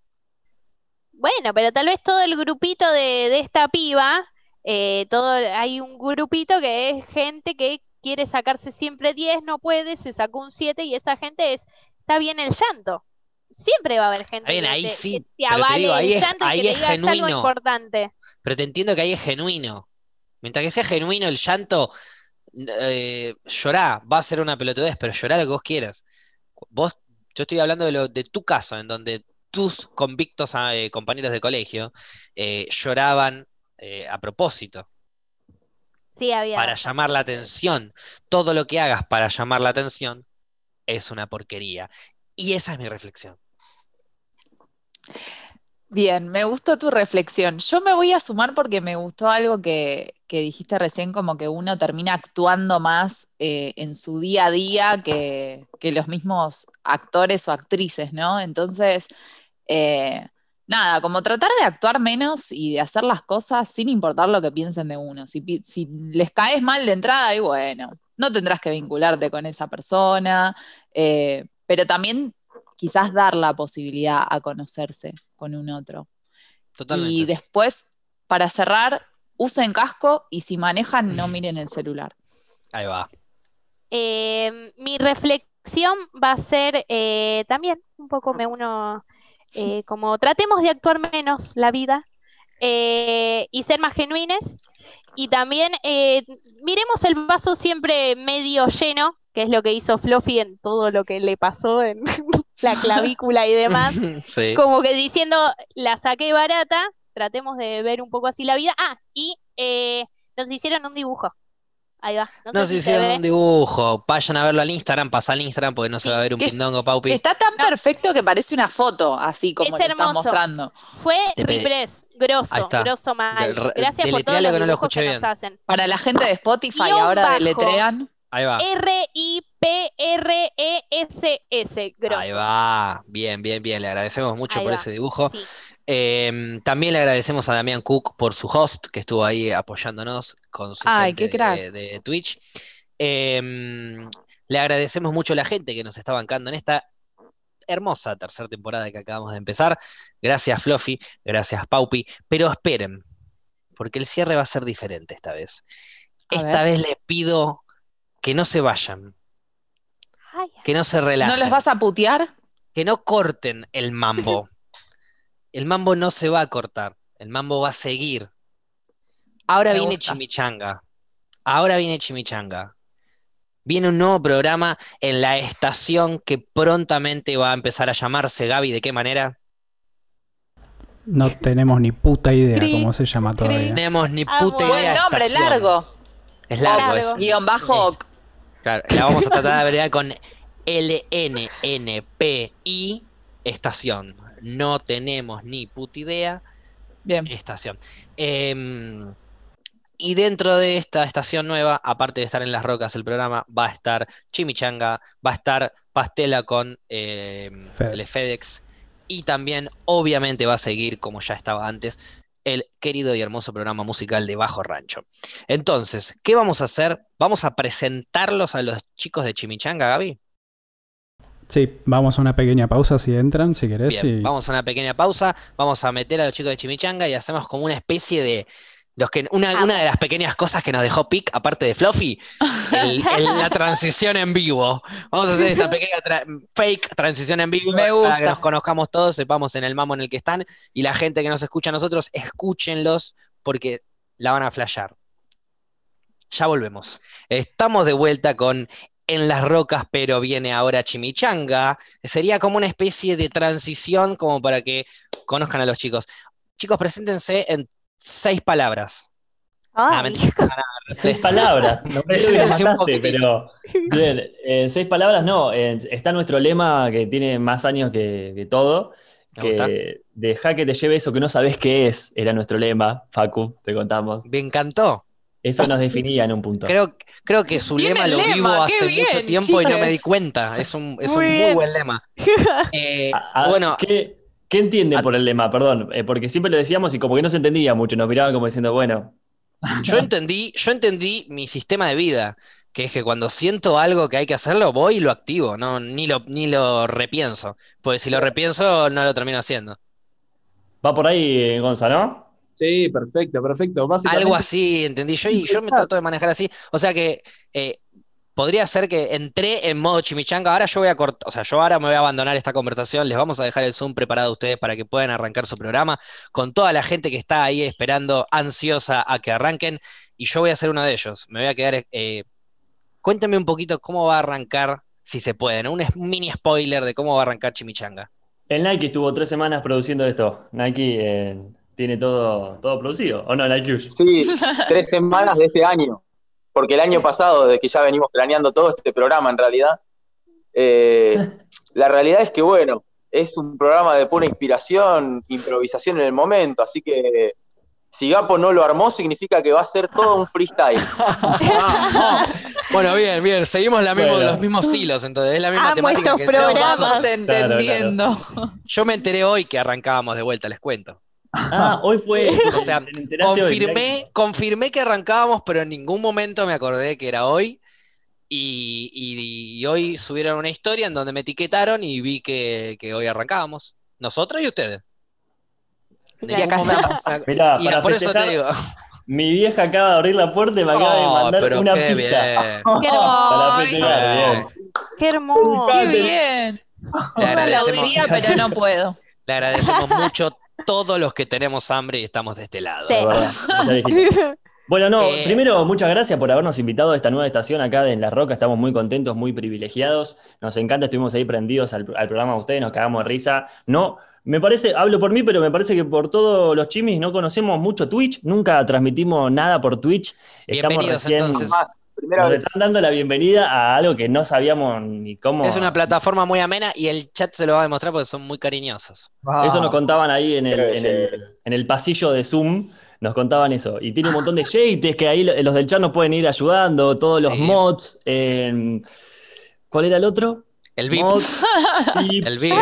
Speaker 4: Bueno, pero tal vez todo el grupito de, esta piba, eh, todo, hay un grupito que es gente que quiere sacarse siempre 10, no puede, se sacó un 7 y esa gente es, está bien el llanto. Siempre va a haber gente
Speaker 1: que, ahí sí, ahí es, ahí es genuino. importante. Pero te entiendo que ahí es genuino. Mientras que sea genuino el llanto, eh, llorá, va a ser una pelotudez, pero llorá lo que vos quieras vos, yo estoy hablando de, lo, de tu caso, en donde tus convictos eh, compañeros de colegio eh, lloraban eh, a propósito.
Speaker 4: Sí, había.
Speaker 1: Para llamar la atención. Todo lo que hagas para llamar la atención es una porquería. Y esa es mi reflexión.
Speaker 2: Bien, me gustó tu reflexión. Yo me voy a sumar porque me gustó algo que, dijiste recién, como que uno termina actuando más eh, en su día a día que, los mismos actores o actrices, ¿no? Entonces, eh, nada, como tratar de actuar menos y de hacer las cosas sin importar lo que piensen de uno. Si, les caes mal de entrada, y bueno, no tendrás que vincularte con esa persona, eh, pero también quizás dar la posibilidad a conocerse con un otro. Totalmente. Y después, para cerrar, usen casco y si manejan, no miren el celular.
Speaker 1: Ahí va.
Speaker 4: Eh, mi reflexión va a ser eh, también, un poco me uno, eh, como tratemos de actuar menos la vida y ser más genuines. Y también miremos el vaso siempre medio lleno, que es lo que hizo Fluffy en todo lo que le pasó en la clavícula y demás, como que diciendo, la saqué barata, tratemos de ver un poco así la vida. Ah, y eh, nos hicieron un dibujo. Ahí va.
Speaker 1: nos hicieron un dibujo. Vayan a verlo al Instagram, pasa al Instagram porque no se va a ver un pindongo, Paupi.
Speaker 2: está tan perfecto que parece una foto, así como lo están mostrando.
Speaker 4: Fue Repress, grosso, grosso mal. Gracias por todo lo que, no que nos hacen.
Speaker 2: Para la gente de Spotify, ahora deletrean.
Speaker 1: Ahí va.
Speaker 4: R-I-P-R-E-S-S.
Speaker 1: Ahí va. Bien, bien, bien. Le agradecemos mucho por ese dibujo. Em, también le agradecemos a Damián Cook por su host, que estuvo ahí apoyándonos con su
Speaker 2: Ay, De,
Speaker 1: Twitch. Em, le agradecemos mucho a la gente que nos está bancando en esta hermosa tercera temporada que acabamos de empezar. Gracias, Fluffy. Gracias, Paupi. Pero esperen, porque el cierre va a ser diferente esta vez. esta vez les pido que no se vayan. Que no se relajen.
Speaker 2: ¿No les vas a putear?
Speaker 1: Que no corten el mambo. el mambo no se va a cortar. El mambo va a seguir. Ahora viene Chimichanga. Ahora viene Chimichanga. Viene un nuevo programa en la estación que prontamente va a empezar a llamarse Gaby. ¿De qué manera?
Speaker 3: No tenemos ni puta idea cómo se llama todavía.
Speaker 1: No tenemos ni ah, puta idea.
Speaker 2: Buen nombre, largo.
Speaker 1: Es largo. Es,
Speaker 2: Guión bajo.
Speaker 1: Claro, la vamos a tratar de abreviar con LNNPI estación. No tenemos ni puta idea.
Speaker 2: Bien.
Speaker 1: Estación. Em, y dentro de esta estación nueva, aparte de estar en las rocas el programa, va a estar Chimichanga, va a estar Pastela con eh, el FedEx. Y también, obviamente, va a seguir, como ya estaba antes, el querido y hermoso programa musical de Bajo Rancho. Entonces, ¿qué vamos a hacer? ¿Vamos a presentarlos a los chicos de Chimichanga, Gaby?
Speaker 3: Sí, vamos a una pequeña pausa si entran, si querés.
Speaker 1: Bien, Vamos a una pequeña pausa, vamos a meter a los chicos de Chimichanga y hacemos como una especie de los que, una, ah. una, de las pequeñas cosas que nos dejó Pic, aparte de Fluffy, la transición en vivo. Vamos a hacer esta pequeña fake transición en vivo para que nos conozcamos todos, sepamos en el mamo en el que están y la gente que nos escucha a nosotros, escúchenlos porque la van a flashear. Ya volvemos. Estamos de vuelta con en las rocas, pero viene ahora Chimichanga. Sería como una especie de transición como para que conozcan a los chicos. Chicos, preséntense en seis palabras.
Speaker 5: seis palabras. No me pero bien, en seis palabras no. está nuestro lema que tiene más años que, todo. Que deja que te lleve eso que no sabes qué es, era nuestro lema, Facu, te contamos.
Speaker 1: Me encantó.
Speaker 5: Eso nos definía en un punto.
Speaker 1: Creo, creo que su lema lo vivo hace mucho tiempo y no me di cuenta. Es un, muy, buen lema.
Speaker 5: Eh, bueno, ¿qué, entiende por el lema? Perdón, eh, porque siempre lo decíamos y como que no se entendía mucho, nos miraban como diciendo, bueno.
Speaker 1: Yo entendí, yo entendí mi sistema de vida, que es que cuando siento algo que hay que hacerlo, voy y lo activo, no, ni lo, ni lo repienso. Porque si lo repienso, no lo termino haciendo.
Speaker 5: Va por ahí, Gonza, ¿no?
Speaker 6: Sí, perfecto, perfecto.
Speaker 1: Algo así, entendí yo, y yo me trato de manejar así. O sea que eh, podría ser que entré en modo chimichanga. Ahora yo voy a cortar, o sea, yo ahora me voy a abandonar esta conversación. Les vamos a dejar el Zoom preparado a ustedes para que puedan arrancar su programa con toda la gente que está ahí esperando, ansiosa a que arranquen. Y yo voy a ser uno de ellos. Me voy a quedar. Eh, cuéntenme un poquito cómo va a arrancar, si se pueden, un mini spoiler de cómo va a arrancar Chimichanga.
Speaker 5: El Nike estuvo tres semanas produciendo esto. Nike en tiene todo, todo producido, ¿o no, Like
Speaker 6: Sí, tres semanas de este año, porque el año pasado, desde que ya venimos planeando todo este programa en realidad, eh, la realidad es que, bueno, es un programa de pura inspiración, improvisación en el momento, así que si Gapo no lo armó, significa que va a ser todo un freestyle.
Speaker 1: bueno, bien, bien, seguimos la los mismos hilos, entonces es la misma temática que
Speaker 2: programas entendiendo.
Speaker 1: Yo me enteré hoy que arrancábamos de vuelta, les cuento.
Speaker 5: Ah, hoy fue.
Speaker 1: o sea, confirmé, confirmé que arrancábamos, pero en ningún momento me acordé que era hoy. Y, hoy subieron una historia en donde me etiquetaron y vi que, hoy arrancábamos. Nosotros y ustedes.
Speaker 2: Y acá
Speaker 5: y por eso te digo. Mi vieja acaba de abrir la puerta y me acaba de mandar una pizza.
Speaker 2: Bien. Qué, hermoso. Qué bien. Le agradecemos, la pero no puedo.
Speaker 1: Le agradecemos mucho todos los que tenemos hambre y estamos de este lado.
Speaker 5: Bueno, no, eh, primero, muchas gracias por habernos invitado a esta nueva estación acá de En La Roca. Estamos muy contentos, muy privilegiados. Nos encanta, estuvimos ahí prendidos al, programa de ustedes, nos cagamos de risa. No, me parece, hablo por mí, pero me parece que por todos los chimis no conocemos mucho Twitch, nunca transmitimos nada por Twitch.
Speaker 1: Bienvenidos entonces.
Speaker 5: Nos están dando la bienvenida a algo que no sabíamos ni cómo.
Speaker 1: Es una plataforma muy amena y el chat se lo va a demostrar porque son muy cariñosos.
Speaker 5: Eso nos contaban ahí en el, pasillo de Zoom nos contaban eso. Y tiene un montón de jates que ahí los del chat nos pueden ir ayudando, todos los mods. ¿Cuál era el otro?
Speaker 1: El VIP. el VIP.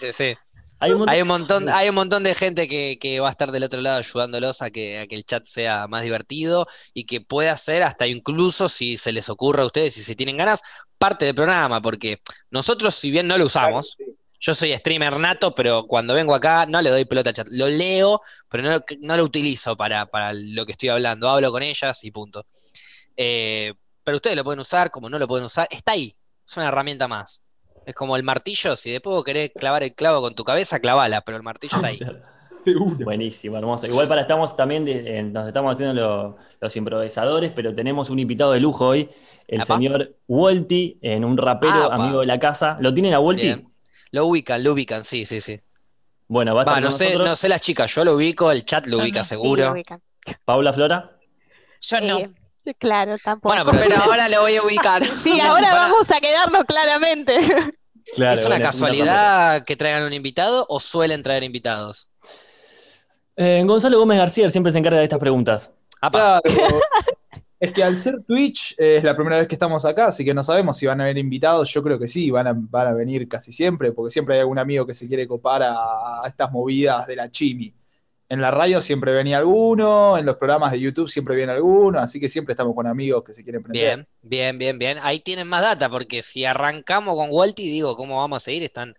Speaker 1: sí, sí. Hay un, montón, hay un montón de gente que, va a estar del otro lado ayudándolos a que, el chat sea más divertido y que pueda ser hasta incluso, si se les ocurre a ustedes, y si tienen ganas, parte del programa, porque nosotros, si bien no lo usamos, yo soy streamer nato, pero cuando vengo acá no le doy pelota al chat. Lo leo, pero no, lo utilizo para, lo que estoy hablando. Hablo con ellas y punto. Eh, pero ustedes lo pueden usar, como no lo pueden usar, está ahí. Es una herramienta más. Es como el martillo, si después querés clavar el clavo con tu cabeza, clavala, pero el martillo está ahí.
Speaker 5: Buenísimo, hermoso. Igual para estamos también, nos estamos haciendo los improvisadores, pero tenemos un invitado de lujo hoy, el señor Wolti, en un rapero amigo de la casa. ¿Lo tienen a Wolti?
Speaker 1: Lo ubican, lo ubican, sí, sí, sí.
Speaker 5: Bueno, va a estar
Speaker 1: no, sé, no sé las chicas, yo lo ubico, el chat lo ubica seguro.
Speaker 5: Paula Flora.
Speaker 2: Yo no.
Speaker 4: Claro, tampoco.
Speaker 2: pero, ahora lo voy a ubicar.
Speaker 4: Sí, ahora vamos a quedarnos claramente.
Speaker 1: ¿Es una casualidad que traigan un invitado o suelen traer invitados?
Speaker 5: Eh, Gonzalo Gómez García siempre se encarga de estas preguntas.
Speaker 6: es que al ser Twitch eh, es la primera vez que estamos acá, así que no sabemos si van a haber invitados. Yo creo que sí, van a, van a venir casi siempre, porque siempre hay algún amigo que se quiere copar a, a estas movidas de la chimi en la radio siempre venía alguno, en los programas de YouTube siempre viene alguno, así que siempre estamos con amigos que se quieren prender.
Speaker 1: Bien, bien, bien, bien. Ahí tienen más data, porque si arrancamos con Walty, digo, ¿cómo vamos a seguir? Están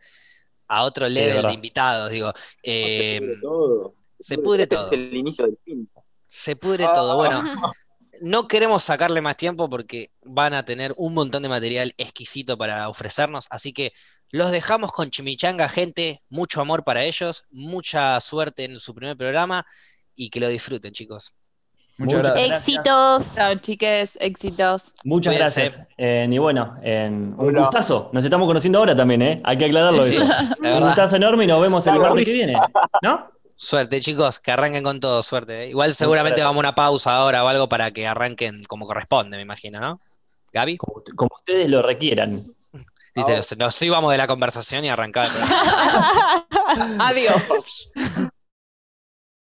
Speaker 1: a otro level de invitados, digo. se pudre todo. Se pudre todo.
Speaker 6: Este es el inicio del fin.
Speaker 1: Se pudre todo. Bueno, no queremos sacarle más tiempo porque van a tener un montón de material exquisito para ofrecernos, así que los dejamos con Chimichanga, gente. Mucho amor para ellos, mucha suerte en su primer programa y que lo disfruten, chicos.
Speaker 4: Muchas gracias. Éxitos.
Speaker 2: Chao, chiques, éxitos.
Speaker 5: Muchas gracias. y bueno, un gustazo. Nos estamos conociendo ahora también, ¿eh? Hay que aclararlo eso. Un gustazo enorme y nos vemos el martes que viene. ¿No?
Speaker 1: Suerte, chicos, que arranquen con todo, suerte. ¿eh? Igual seguramente vamos a una pausa ahora o algo para que arranquen como corresponde, me imagino, ¿no? Gaby.
Speaker 5: Como, ustedes lo requieran.
Speaker 1: Nos, nos íbamos de la conversación y arrancamos.
Speaker 2: Adiós.